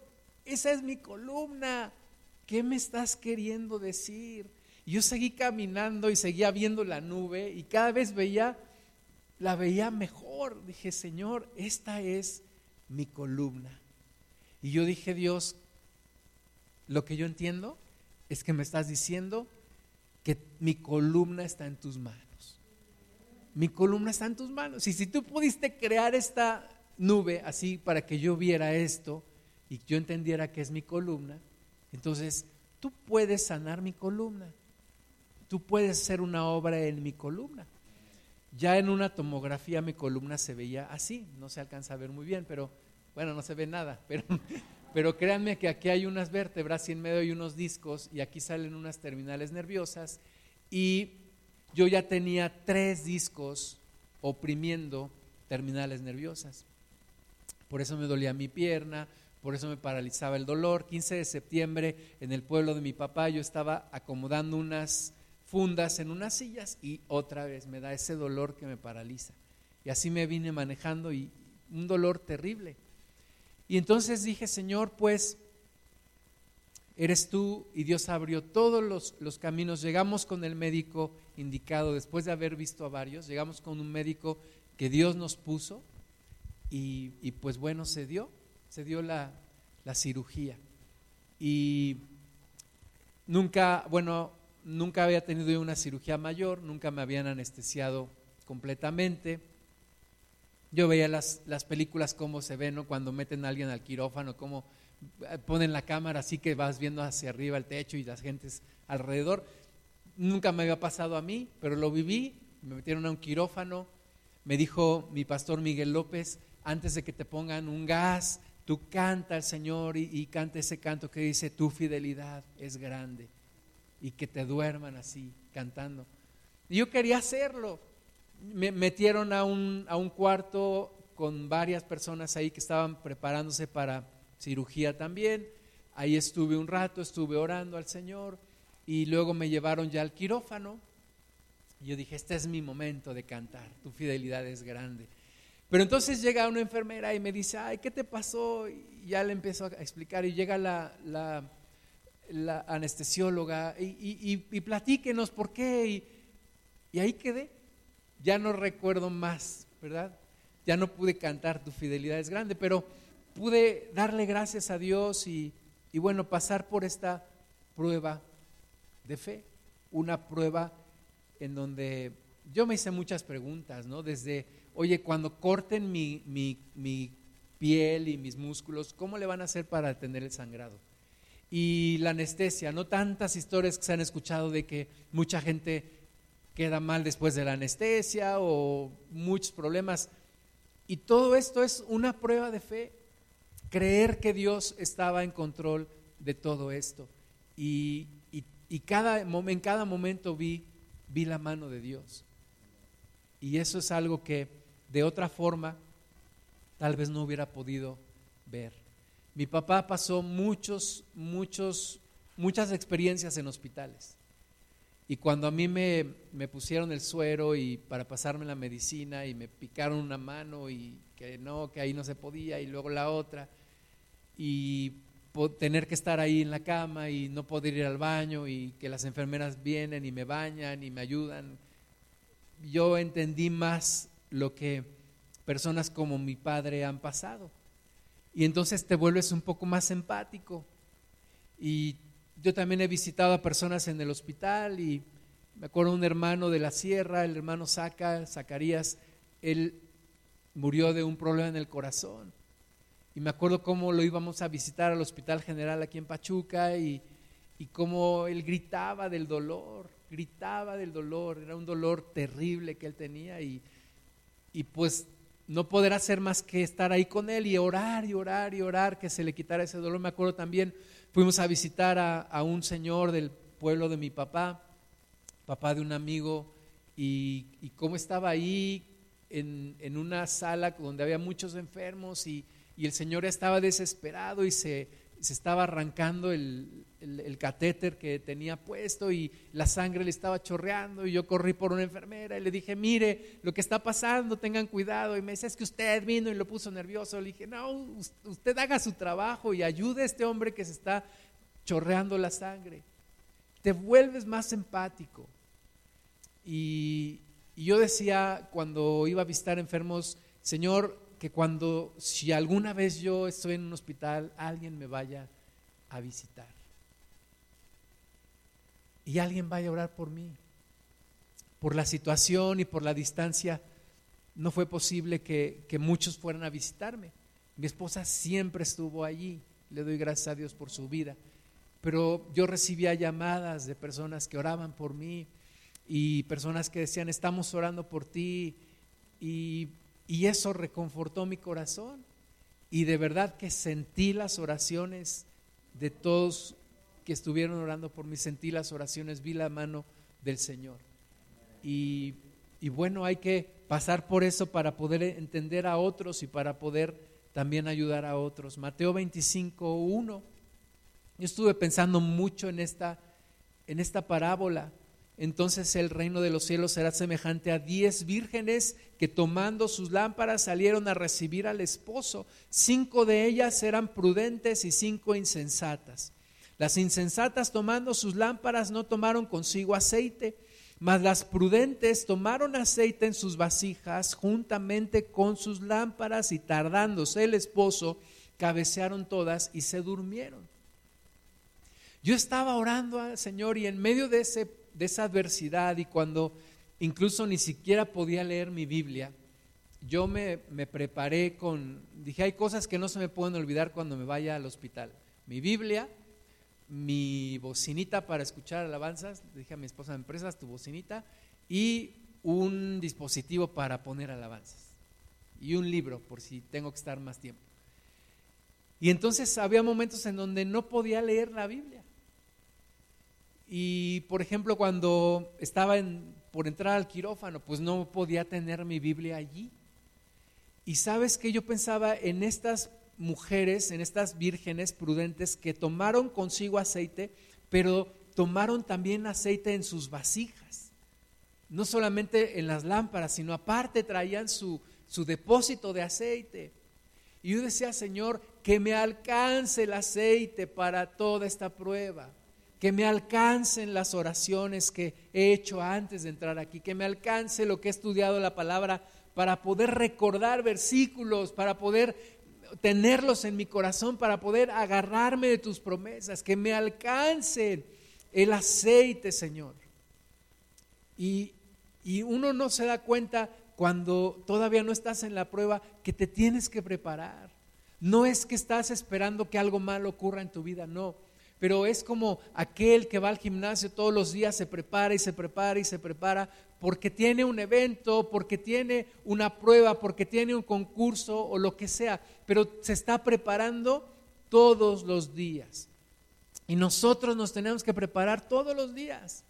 esa es mi columna, ¿qué me estás queriendo decir? Y yo seguí caminando y seguía viendo la nube y cada vez veía, la veía mejor. Dije, Señor, esta es mi columna. Y yo dije, Dios, lo que yo entiendo es que me estás diciendo que mi columna está en tus manos. Mi columna está en tus manos. Y si tú pudiste crear esta nube así para que yo viera esto y yo entendiera que es mi columna, entonces tú puedes sanar mi columna tú puedes hacer una obra en mi columna. ya en una tomografía mi columna se veía así, no se alcanza a ver muy bien, pero bueno, no se ve nada, (laughs) pero, pero créanme que aquí hay unas vértebras y en medio hay unos discos y aquí salen unas terminales nerviosas y yo ya tenía tres discos oprimiendo terminales nerviosas. Por eso me dolía mi pierna, por eso me paralizaba el dolor. 15 de septiembre en el pueblo de mi papá yo estaba acomodando unas fundas en unas sillas y otra vez me da ese dolor que me paraliza. Y así me vine manejando y un dolor terrible. Y entonces dije, Señor, pues eres tú y Dios abrió todos los, los, caminos. Llegamos con el médico indicado, después de haber visto a varios, llegamos con un médico que Dios nos puso y, y pues bueno, se dio, se dio la, la cirugía. Y nunca, bueno, nunca había tenido una cirugía mayor, nunca me habían anestesiado completamente. Yo veía las, las películas cómo se ven, ¿no? Cuando meten a alguien al quirófano, cómo eh, ponen la cámara así que vas viendo hacia arriba el techo y las gentes alrededor. Nunca me había pasado a mí, pero lo viví, me metieron a un quirófano, me dijo mi pastor Miguel López, antes de que te pongan un gas, tú canta al Señor y, y canta ese canto que dice, tu fidelidad es grande y que te duerman así, cantando. Y yo quería hacerlo. Me metieron a un, a un cuarto con varias personas ahí que estaban preparándose para cirugía también. Ahí estuve un rato, estuve orando al Señor y luego me llevaron ya al quirófano. Y yo dije, este es mi momento de cantar, tu fidelidad es grande. Pero entonces llega una enfermera y me dice, ay, ¿qué te pasó? Y ya le empiezo a explicar y llega la, la anestesióloga y, platíquenos por qué. Y, ahí quedé. Ya no recuerdo más, ¿verdad? Ya no pude cantar Tu fidelidad es grande, pero pude darle gracias a Dios y, y bueno, pasar por esta prueba de fe. Una prueba en donde yo me hice muchas preguntas, ¿no? Desde, oye, cuando corten mi, mi, mi piel y mis músculos, ¿cómo le van a hacer para detener el sangrado? y la anestesia, no tantas historias que se han escuchado de que mucha gente queda mal después de la anestesia o muchos problemas. Y todo esto es una prueba de fe, creer que Dios estaba en control de todo esto. Y, y, cada, en cada momento vi, vi la mano de Dios. Y eso es algo que de otra forma tal vez no hubiera podido ver. Mi papá pasó muchos, muchos, muchas experiencias en hospitales. Y cuando a mí me, me, pusieron el suero y para pasarme la medicina y me picaron una mano y que no, que ahí no se podía y luego la otra y tener que estar ahí en la cama y no poder ir al baño y que las enfermeras vienen y me bañan y me ayudan, yo entendí más lo que personas como mi padre han pasado y entonces te vuelves un poco más empático. Y yo también he visitado a personas en el hospital y me acuerdo un hermano de la sierra, el hermano Saca, Zacarías, él murió de un problema en el corazón. Y me acuerdo cómo lo íbamos a visitar al Hospital General aquí en Pachuca y, y cómo él gritaba del dolor, gritaba del dolor, era un dolor terrible que él tenía y, y pues no poder hacer más que estar ahí con él y orar y orar y orar que se le quitara ese dolor. Me acuerdo también, fuimos a visitar a, un señor del pueblo de mi papá, papá de un amigo, y, cómo estaba ahí en, en, una sala donde había muchos enfermos y, y el señor estaba desesperado y se, se estaba arrancando el, el, catéter que tenía puesto y la sangre le estaba chorreando y yo corrí por una enfermera y le dije, mire lo que está pasando, tengan cuidado. Y me dice, es que usted vino y lo puso nervioso. Le dije, no, usted haga su trabajo y ayude a este hombre que se está chorreando la sangre. Te vuelves más empático. Y, y yo decía cuando iba a visitar enfermos, Señor, que cuando, si alguna vez yo estoy en un hospital, alguien me vaya a visitar y alguien vaya a orar por mí. Por la situación y por la distancia, no fue posible que, muchos fueran a visitarme. Mi esposa siempre estuvo allí, le doy gracias a Dios por su vida, pero yo recibía llamadas de personas que oraban por mí y personas que decían, estamos orando por ti, y, y eso reconfortó mi corazón. Y de verdad que sentí las oraciones de todos que estuvieron orando por mí, sentí las oraciones, vi la mano del Señor. Y, bueno, hay que pasar por eso para poder entender a otros y para poder también ayudar a otros. Mateo 25, 1. Yo estuve pensando mucho en esta, en esta parábola. Entonces el reino de los cielos será semejante a diez vírgenes que tomando sus lámparas salieron a recibir al esposo. Cinco de ellas eran prudentes y cinco insensatas. Las insensatas tomando sus lámparas no tomaron consigo aceite, mas las prudentes tomaron aceite en sus vasijas juntamente con sus lámparas y tardándose el esposo, cabecearon todas y se durmieron. Yo estaba orando al Señor y en medio de, ese, de esa adversidad y cuando incluso ni siquiera podía leer mi Biblia, yo me, me preparé con, dije, hay cosas que no se me pueden olvidar cuando me vaya al hospital. Mi Biblia, mi bocinita para escuchar alabanzas, dije a mi esposa, ¿me prestas tu bocinita? Y un dispositivo para poner alabanzas. Y un libro, por si tengo que estar más tiempo. Y entonces había momentos en donde no podía leer la Biblia. Y por ejemplo, cuando estaba por entrar al quirófano, pues no podía tener mi Biblia allí. Y sabes que yo pensaba en estas mujeres, en estas vírgenes prudentes que tomaron consigo aceite, pero tomaron también aceite en sus vasijas. No solamente en las lámparas, sino aparte traían su, su depósito de aceite. Y yo decía, Señor, que me alcance el aceite para toda esta prueba, que me alcancen las oraciones que he hecho antes de entrar aquí, que me alcance lo que he estudiado la palabra para poder recordar versículos, para poder tenerlos en mi corazón para poder agarrarme de tus promesas, que me alcance el aceite, Señor. Y, y uno no se da cuenta cuando todavía no estás en la prueba que te tienes que preparar. No es que estás esperando que algo malo ocurra en tu vida, no. Pero es como aquel que va al gimnasio todos los días, se prepara y se prepara y se prepara porque tiene un evento, porque tiene una prueba, porque tiene un concurso o lo que sea, pero se está preparando todos los días. Y nosotros nos tenemos que preparar todos los días.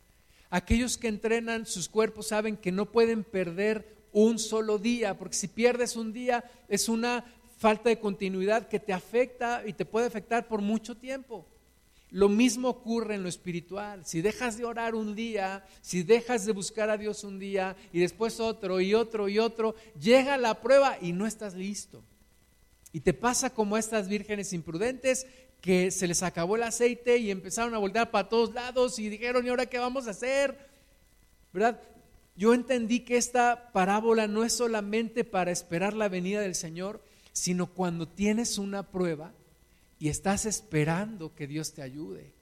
Aquellos que entrenan sus cuerpos saben que no pueden perder un solo día, porque si pierdes un día es una falta de continuidad que te afecta y te puede afectar por mucho tiempo. Lo mismo ocurre en lo espiritual. Si dejas de orar un día, si dejas de buscar a Dios un día y después otro y otro y otro, llega la prueba y no estás listo. Y te pasa como a estas vírgenes imprudentes que se les acabó el aceite y empezaron a voltear para todos lados y dijeron, ¿y ahora qué vamos a hacer? ¿Verdad? Yo entendí que esta parábola no es solamente para esperar la venida del Señor, sino cuando tienes una prueba, y estás esperando que Dios te ayude.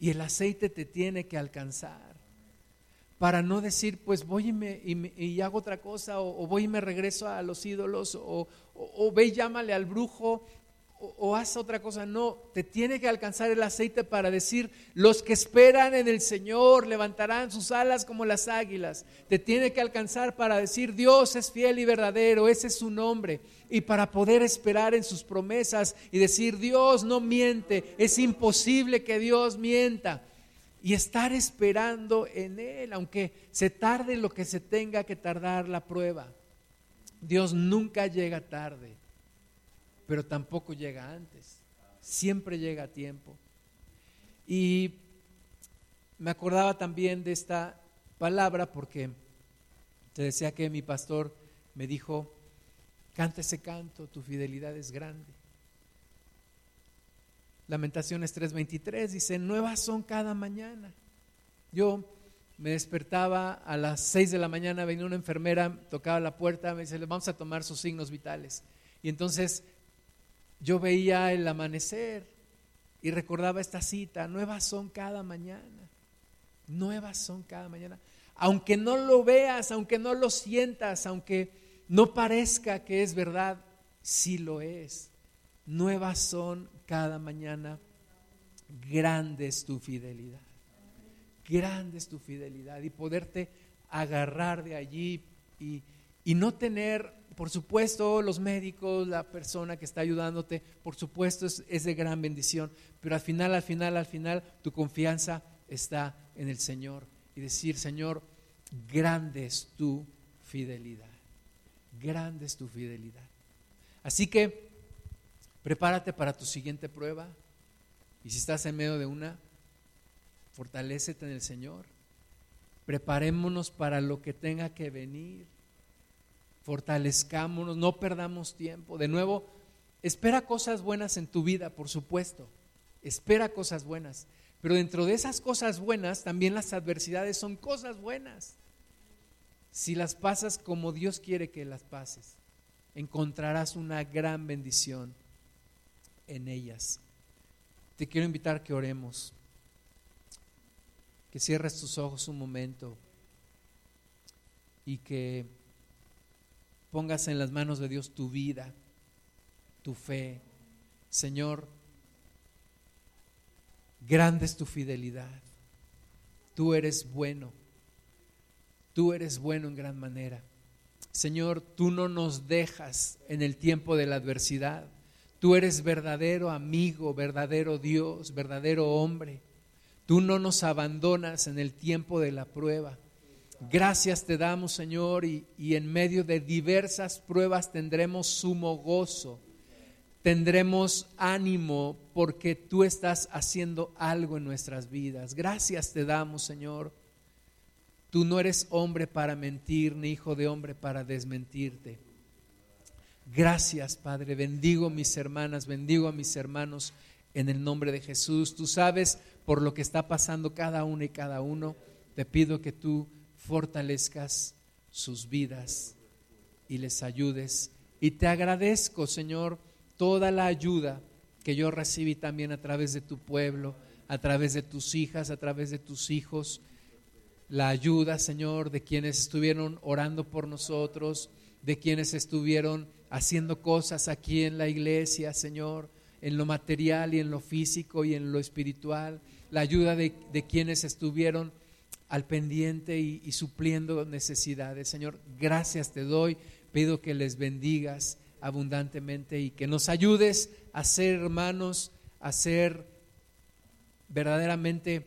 Y el aceite te tiene que alcanzar. Para no decir, pues voy y, hago otra cosa, o, voy y me regreso a los ídolos, o, o ve y llámale al brujo, o, haz otra cosa. No, te tiene que alcanzar el aceite para decir, los que esperan en el Señor levantarán sus alas como las águilas. Te tiene que alcanzar para decir, Dios es fiel y verdadero, ese es su nombre. Y para poder esperar en sus promesas y decir, Dios no miente, es imposible que Dios mienta. Y estar esperando en Él, aunque se tarde lo que se tenga que tardar la prueba. Dios nunca llega tarde pero tampoco llega antes. Siempre llega a tiempo. Y me acordaba también de esta palabra porque te decía que mi pastor me dijo, canta ese canto, tu fidelidad es grande. Lamentaciones 3:23 dice, nuevas son cada mañana. Yo me despertaba a las 6 de la mañana, venía una enfermera, tocaba la puerta, me dice, vamos a tomar sus signos vitales. Y entonces yo veía el amanecer y recordaba esta cita, nuevas son cada mañana, nuevas son cada mañana. Aunque no lo veas, aunque no lo sientas, aunque no parezca que es verdad, sí lo es. Nuevas son cada mañana, grande es tu fidelidad. grande es tu fidelidad y poderte agarrar de allí y, y no tener, por supuesto, los médicos, la persona que está ayudándote, por supuesto es, de gran bendición, pero al final, al final, al final, tu confianza está en el Señor y decir, Señor, grande es tu fidelidad, grande es tu fidelidad. Así que prepárate para tu siguiente prueba y si estás en medio de una, fortalécete en el Señor. Preparémonos para lo que tenga que venir. Fortalezcámonos, no perdamos tiempo. De nuevo, espera cosas buenas en tu vida, por supuesto. Espera cosas buenas. Pero dentro de esas cosas buenas, también las adversidades son cosas buenas. Si las pasas como Dios quiere que las pases, encontrarás una gran bendición en ellas. Te quiero invitar a que oremos, que cierres tus ojos un momento y que pongas en las manos de Dios tu vida, tu fe. Señor, Grande es tu fidelidad. Tú eres bueno. Tú eres bueno en gran manera. Señor, tú no nos dejas en el tiempo de la adversidad. Tú eres verdadero amigo, verdadero Dios, verdadero hombre. Tú no nos abandonas en el tiempo de la prueba. Gracias te damos, Señor, y, y en medio de diversas pruebas tendremos sumo gozo tendremos ánimo porque tú estás haciendo algo en nuestras vidas. Gracias te damos, Señor. Tú no eres hombre para mentir, ni hijo de hombre para desmentirte. Gracias, Padre. Bendigo a mis hermanas, bendigo a mis hermanos en el nombre de Jesús. Tú sabes por lo que está pasando cada uno y cada uno. Te pido que tú fortalezcas sus vidas y les ayudes. Y te agradezco, Señor, toda la ayuda que yo recibí también a través de tu pueblo, a través de tus hijas, a través de tus hijos, la ayuda, Señor, de quienes estuvieron orando por nosotros, de quienes estuvieron haciendo cosas aquí en la iglesia, Señor, en lo material y en lo físico y en lo espiritual, la ayuda de, quienes estuvieron al pendiente y, supliendo necesidades. Señor, gracias te doy, pido que les bendigas abundantemente y que nos ayudes a ser hermanos, a ser verdaderamente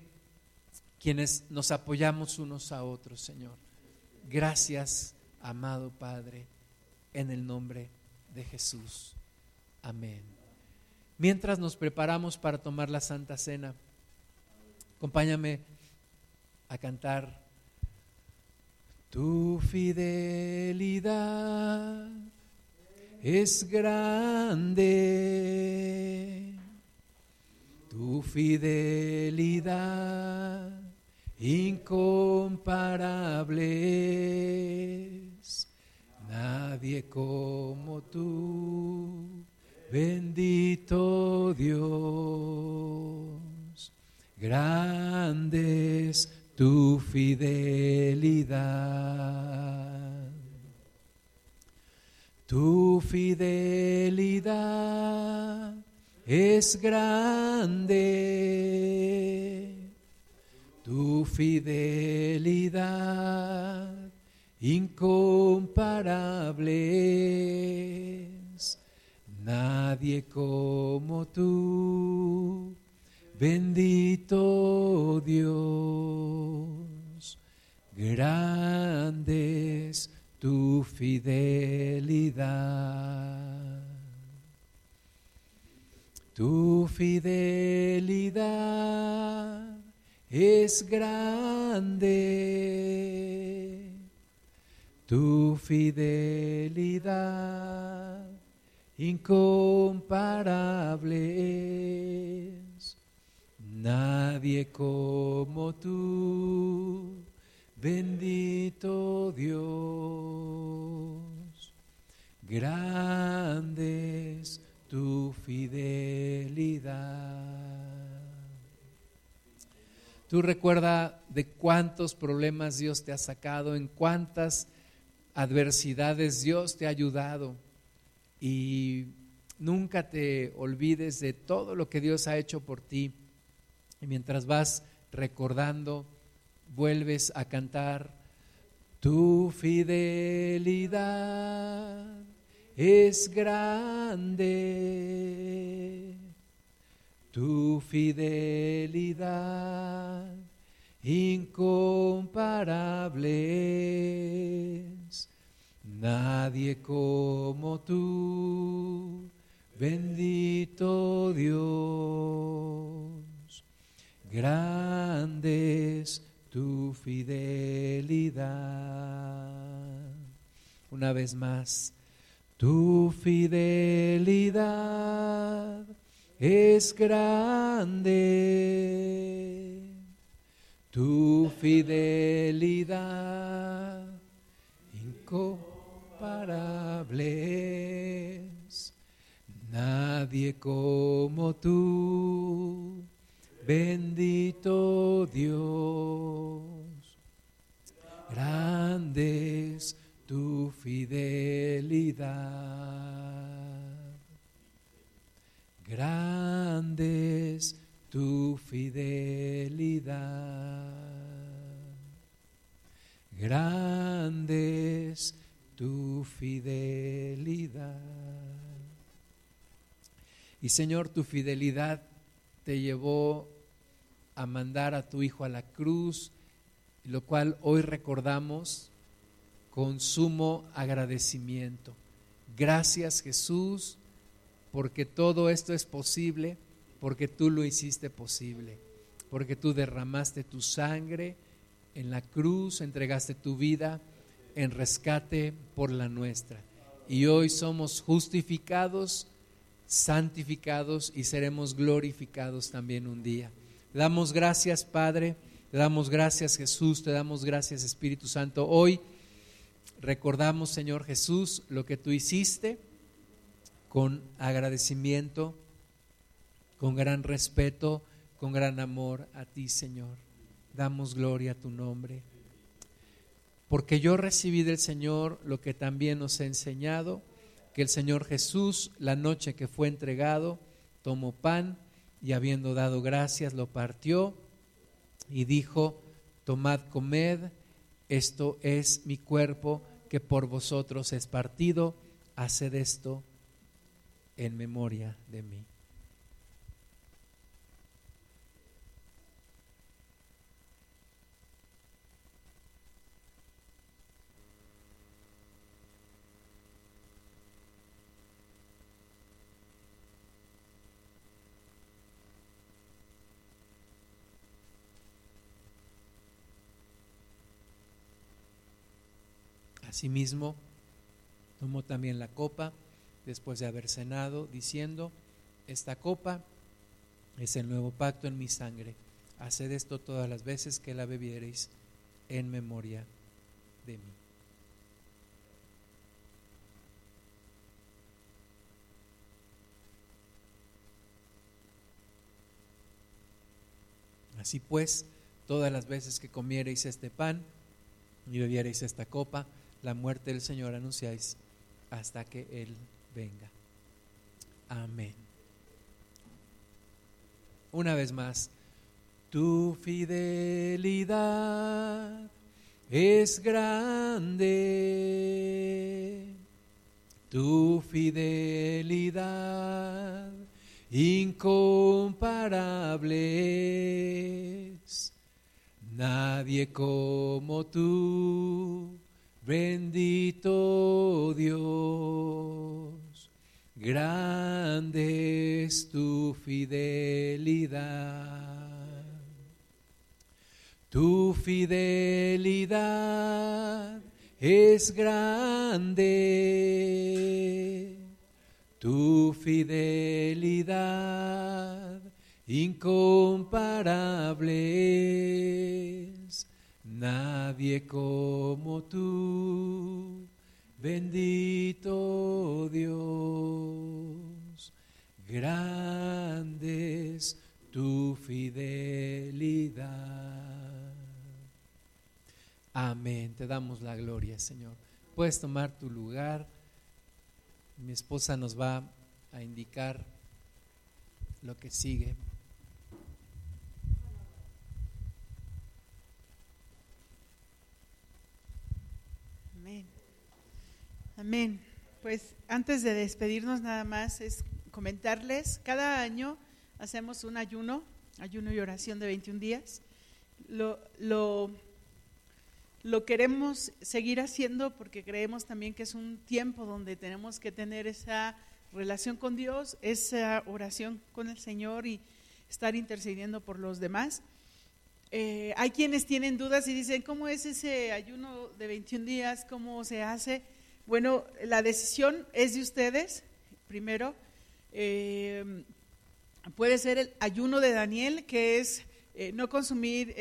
quienes nos apoyamos unos a otros, Señor. Gracias, amado Padre, en el nombre de Jesús. Amén. Mientras nos preparamos para tomar la Santa Cena, acompáñame a cantar. Tu fidelidad es grande. Tu fidelidad incomparable nadie como tú bendito Dios. Grande es tu fidelidad. Tu fidelidad es grande, tu fidelidad incomparable. Nadie como tú, bendito Dios, grandes tu fidelidad. Tu fidelidad es grande. Tu fidelidad incomparable Nadie como tú Bendito Dios, grande es tu fidelidad. Tú recuerda de cuántos problemas Dios te ha sacado, en cuántas adversidades Dios te ha ayudado y nunca te olvides de todo lo que Dios ha hecho por ti. Y mientras vas recordando, vuelves a cantar, tu fidelidad es grande, tu fidelidad incomparable. Nadie como tú, bendito Dios. Grande es tu fidelidad. Una vez más, tu fidelidad es grande. Tu fidelidad incomparables. Nadie como tú, bendito Dios. Grande es tu fidelidad. Grande es tu fidelidad. Grande es tu fidelidad. Y Señor, tu fidelidad te llevó a mandar a tu Hijo a la cruz, lo cual hoy recordamos con sumo agradecimiento. Gracias Jesús, porque todo esto es posible, porque tú lo hiciste posible, porque tú derramaste tu sangre en la cruz, entregaste tu vida en rescate por la nuestra. Y hoy somos justificados, santificados y seremos glorificados también un día. Damos gracias, Padre, te damos gracias, Jesús, te damos gracias, Espíritu Santo. Hoy recordamos, Señor Jesús, lo que tú hiciste con agradecimiento, con gran respeto, con gran amor a ti, Señor. Damos gloria a tu nombre porque yo recibí del Señor lo que también nos ha enseñado, que el Señor Jesús, la noche que fue entregado, tomó pan y habiendo dado gracias, lo partió y dijo, tomad, comed, esto es mi cuerpo que por vosotros es partido, haced esto en memoria de mí. Asimismo, tomó también la copa después de haber cenado, diciendo, esta copa es el nuevo pacto en mi sangre. Haced esto todas las veces que la bebiereis en memoria de mí. Así pues, todas las veces que comiereis este pan y bebiereis esta copa, la muerte del Señor anunciáis hasta que Él venga. Amén. Una vez más, tu fidelidad es grande, tu fidelidad incomparable. Nadie como tú Bendito Dios, grande es tu fidelidad. Tu fidelidad es grande. Tu fidelidad incomparable Nadie como tú, bendito Dios, grande es tu fidelidad. Amén, te damos la gloria, Señor. Puedes tomar tu lugar. Mi esposa nos va a indicar lo que sigue. Amén. Pues antes de despedirnos nada más es comentarles, cada año hacemos un ayuno, ayuno y oración de 21 días. Lo, lo, lo queremos seguir haciendo porque creemos también que es un tiempo donde tenemos que tener esa relación con Dios, esa oración con el Señor y estar intercediendo por los demás. Eh, hay quienes tienen dudas y dicen, ¿cómo es ese ayuno de 21 días? ¿Cómo se hace? Bueno, la decisión es de ustedes, primero. Eh, puede ser el ayuno de Daniel, que es eh, no consumir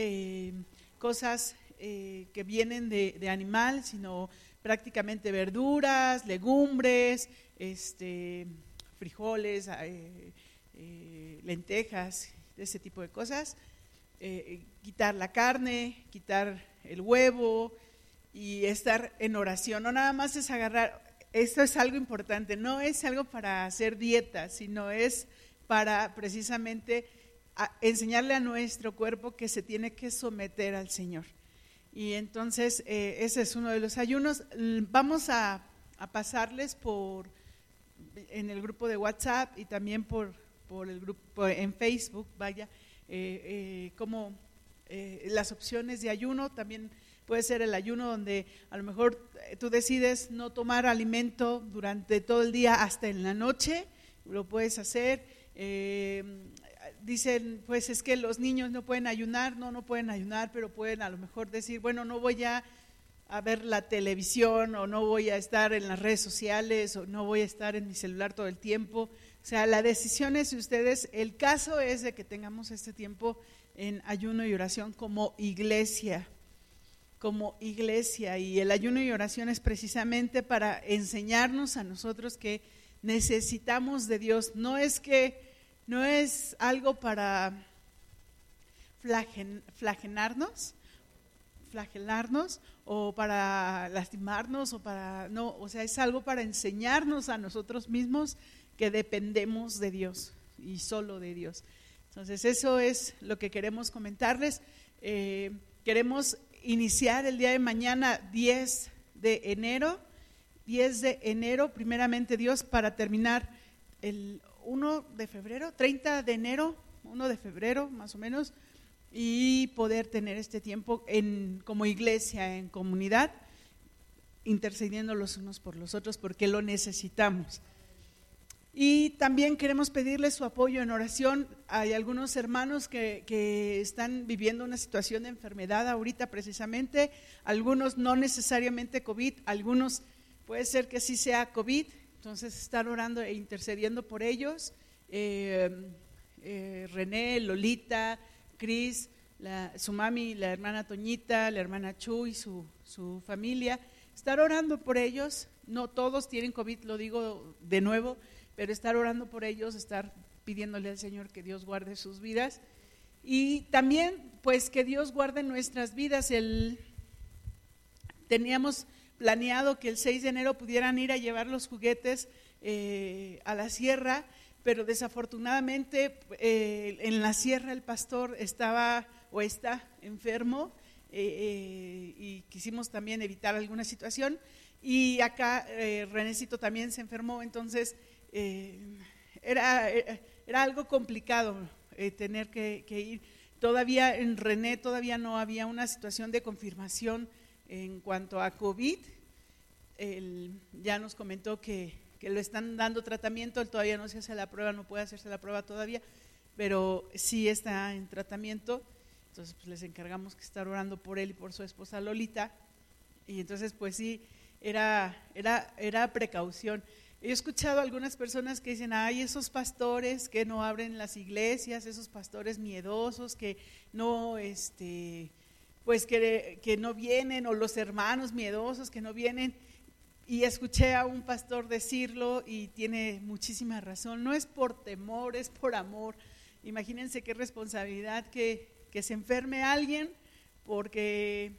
cosas que vienen de, de, animal, sino prácticamente verduras, legumbres, este, frijoles, lentejas, ese tipo de cosas. Eh, quitar la carne, quitar el huevo y estar en oración. No nada más es agarrar, esto es algo importante, no es algo para hacer dieta, sino es para precisamente enseñarle a nuestro cuerpo que se tiene que someter al Señor. Y entonces eh, ese es uno de los ayunos. Vamos a, pasarles por en el grupo de WhatsApp y también por, por el grupo en Facebook, vaya, eh, eh, como eh, las opciones de ayuno, también puede ser el ayuno donde a lo mejor tú decides no tomar alimento durante todo el día hasta en la noche, lo puedes hacer. dicen, pues es que los niños no pueden ayunar, no, no pueden ayunar, pero pueden a lo mejor decir, bueno, no voy a, a ver la televisión o no voy a estar en las redes sociales o no voy a estar en mi celular todo el tiempo. O sea, la decisión es de ustedes. El caso es de que tengamos este tiempo en ayuno y oración como iglesia, como iglesia. Y el ayuno y oración es precisamente para enseñarnos a nosotros que necesitamos de Dios. No es que, no es algo para flagenarnos, flagelarnos o para lastimarnos o para no, o sea, es algo para enseñarnos a nosotros mismos que dependemos de Dios y solo de Dios. Entonces, eso es lo que queremos comentarles. Eh, queremos iniciar el día de mañana, 10 de enero, 10 de enero, primeramente Dios, para terminar el 1 de febrero, 30 de enero, 1 de febrero más o menos, y poder tener este tiempo en, como iglesia, en comunidad, intercediendo los unos por los otros, porque lo necesitamos. Y también queremos pedirle su apoyo en oración. Hay algunos hermanos que, que, están viviendo una situación de enfermedad ahorita precisamente, algunos no necesariamente COVID, algunos puede ser que sí sea COVID, entonces están orando e intercediendo por ellos. Eh, eh, René, Lolita, Cris, su mami, la hermana Toñita, la hermana Chu y su, su familia, estar orando por ellos. No todos tienen COVID, lo digo de nuevo pero estar orando por ellos, estar pidiéndole al Señor que Dios guarde sus vidas y también pues que Dios guarde nuestras vidas. Teníamos planeado que el 6 de enero pudieran ir a llevar los juguetes eh, a la sierra, pero desafortunadamente eh, en la sierra el pastor estaba o está enfermo eh, y quisimos también evitar alguna situación. Y acá Renecito también se enfermó, entonces eh, era, era algo complicado eh, tener que, ir. Todavía en René todavía no había una situación de confirmación en cuanto a COVID. Él ya nos comentó que, que lo están dando tratamiento, él todavía no se hace la prueba, no puede hacerse la prueba todavía, pero sí está en tratamiento. Entonces pues les encargamos que estar orando por él y por su esposa Lolita. Y entonces pues sí, era, era, era precaución. He escuchado a algunas personas que dicen, ay, esos pastores que no abren las iglesias, esos pastores miedosos que no, este, pues que, que no vienen, o los hermanos miedosos que no vienen. Y escuché a un pastor decirlo y tiene muchísima razón. No es por temor, es por amor. Imagínense qué responsabilidad que, que se enferme alguien porque,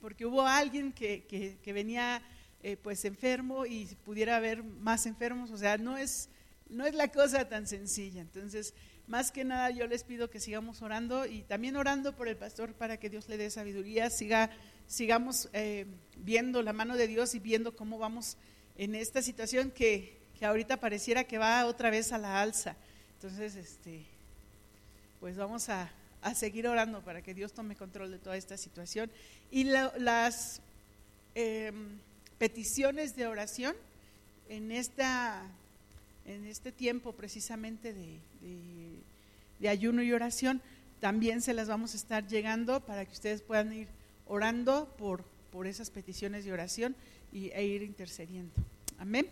porque hubo alguien que, que, que venía eh, pues enfermo y pudiera haber más enfermos, o sea, no es, no es la cosa tan sencilla. Entonces, más que nada yo les pido que sigamos orando y también orando por el pastor para que Dios le dé sabiduría, siga, sigamos eh, viendo la mano de Dios y viendo cómo vamos en esta situación que, que ahorita pareciera que va otra vez a la alza. Entonces, este, pues vamos a, a seguir orando para que Dios tome control de toda esta situación. Y las em, peticiones de oración en, esta, en este tiempo precisamente de, de, ayuno y oración, también se las vamos a estar llegando para que ustedes puedan ir orando por, por esas peticiones de oración y, e ir intercediendo. Amén.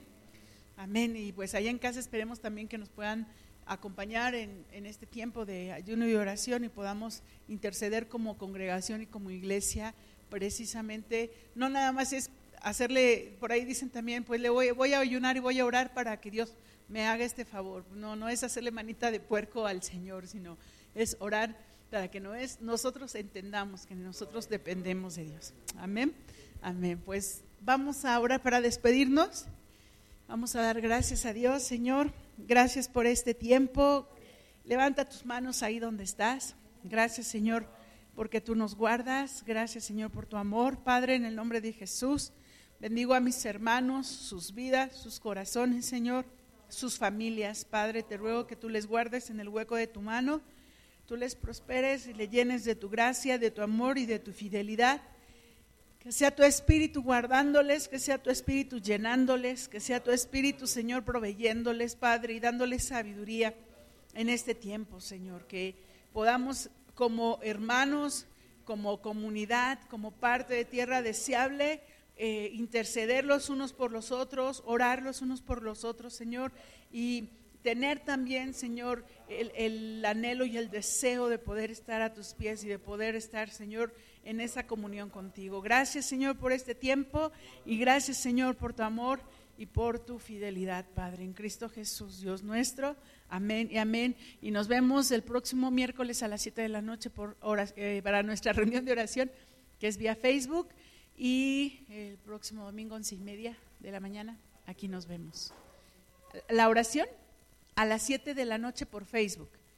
Amén. Y pues allá en casa esperemos también que nos puedan acompañar en, en, este tiempo de ayuno y oración y podamos interceder como congregación y como iglesia, precisamente, no nada más es hacerle, por ahí dicen también, pues le voy, voy a ayunar y voy a orar para que Dios me haga este favor. No, no es hacerle manita de puerco al Señor, sino es orar para que no es, nosotros entendamos que nosotros dependemos de Dios. Amén. Amén. Pues vamos a orar para despedirnos. Vamos a dar gracias a Dios, Señor. Gracias por este tiempo. Levanta tus manos ahí donde estás. Gracias, Señor, porque tú nos guardas. Gracias, Señor, por tu amor. Padre, en el nombre de Jesús, bendigo a mis hermanos, sus vidas, sus corazones, Señor, sus familias. Padre, te ruego que tú les guardes en el hueco de tu mano. Tú les prosperes y le llenes de tu gracia, de tu amor y de tu fidelidad. Que sea tu espíritu guardándoles, que sea tu espíritu llenándoles, que sea tu espíritu, Señor, proveyéndoles, Padre, y dándoles sabiduría en este tiempo, Señor. Que podamos como hermanos, como comunidad, como parte de tierra deseable, eh, interceder los unos por los otros, orar los unos por los otros, Señor, y tener también, Señor, el, el anhelo y el deseo de poder estar a tus pies y de poder estar, Señor, en esa comunión contigo. Gracias Señor por este tiempo y gracias Señor por tu amor y por tu fidelidad, Padre, en Cristo Jesús, Dios nuestro. Amén y amén. Y nos vemos el próximo miércoles a las 7 de la noche por eh, para nuestra (laughs) reunión de oración, que es vía Facebook. Y el próximo domingo, once y media de la mañana, aquí nos vemos. La oración a las 7 de la noche por Facebook.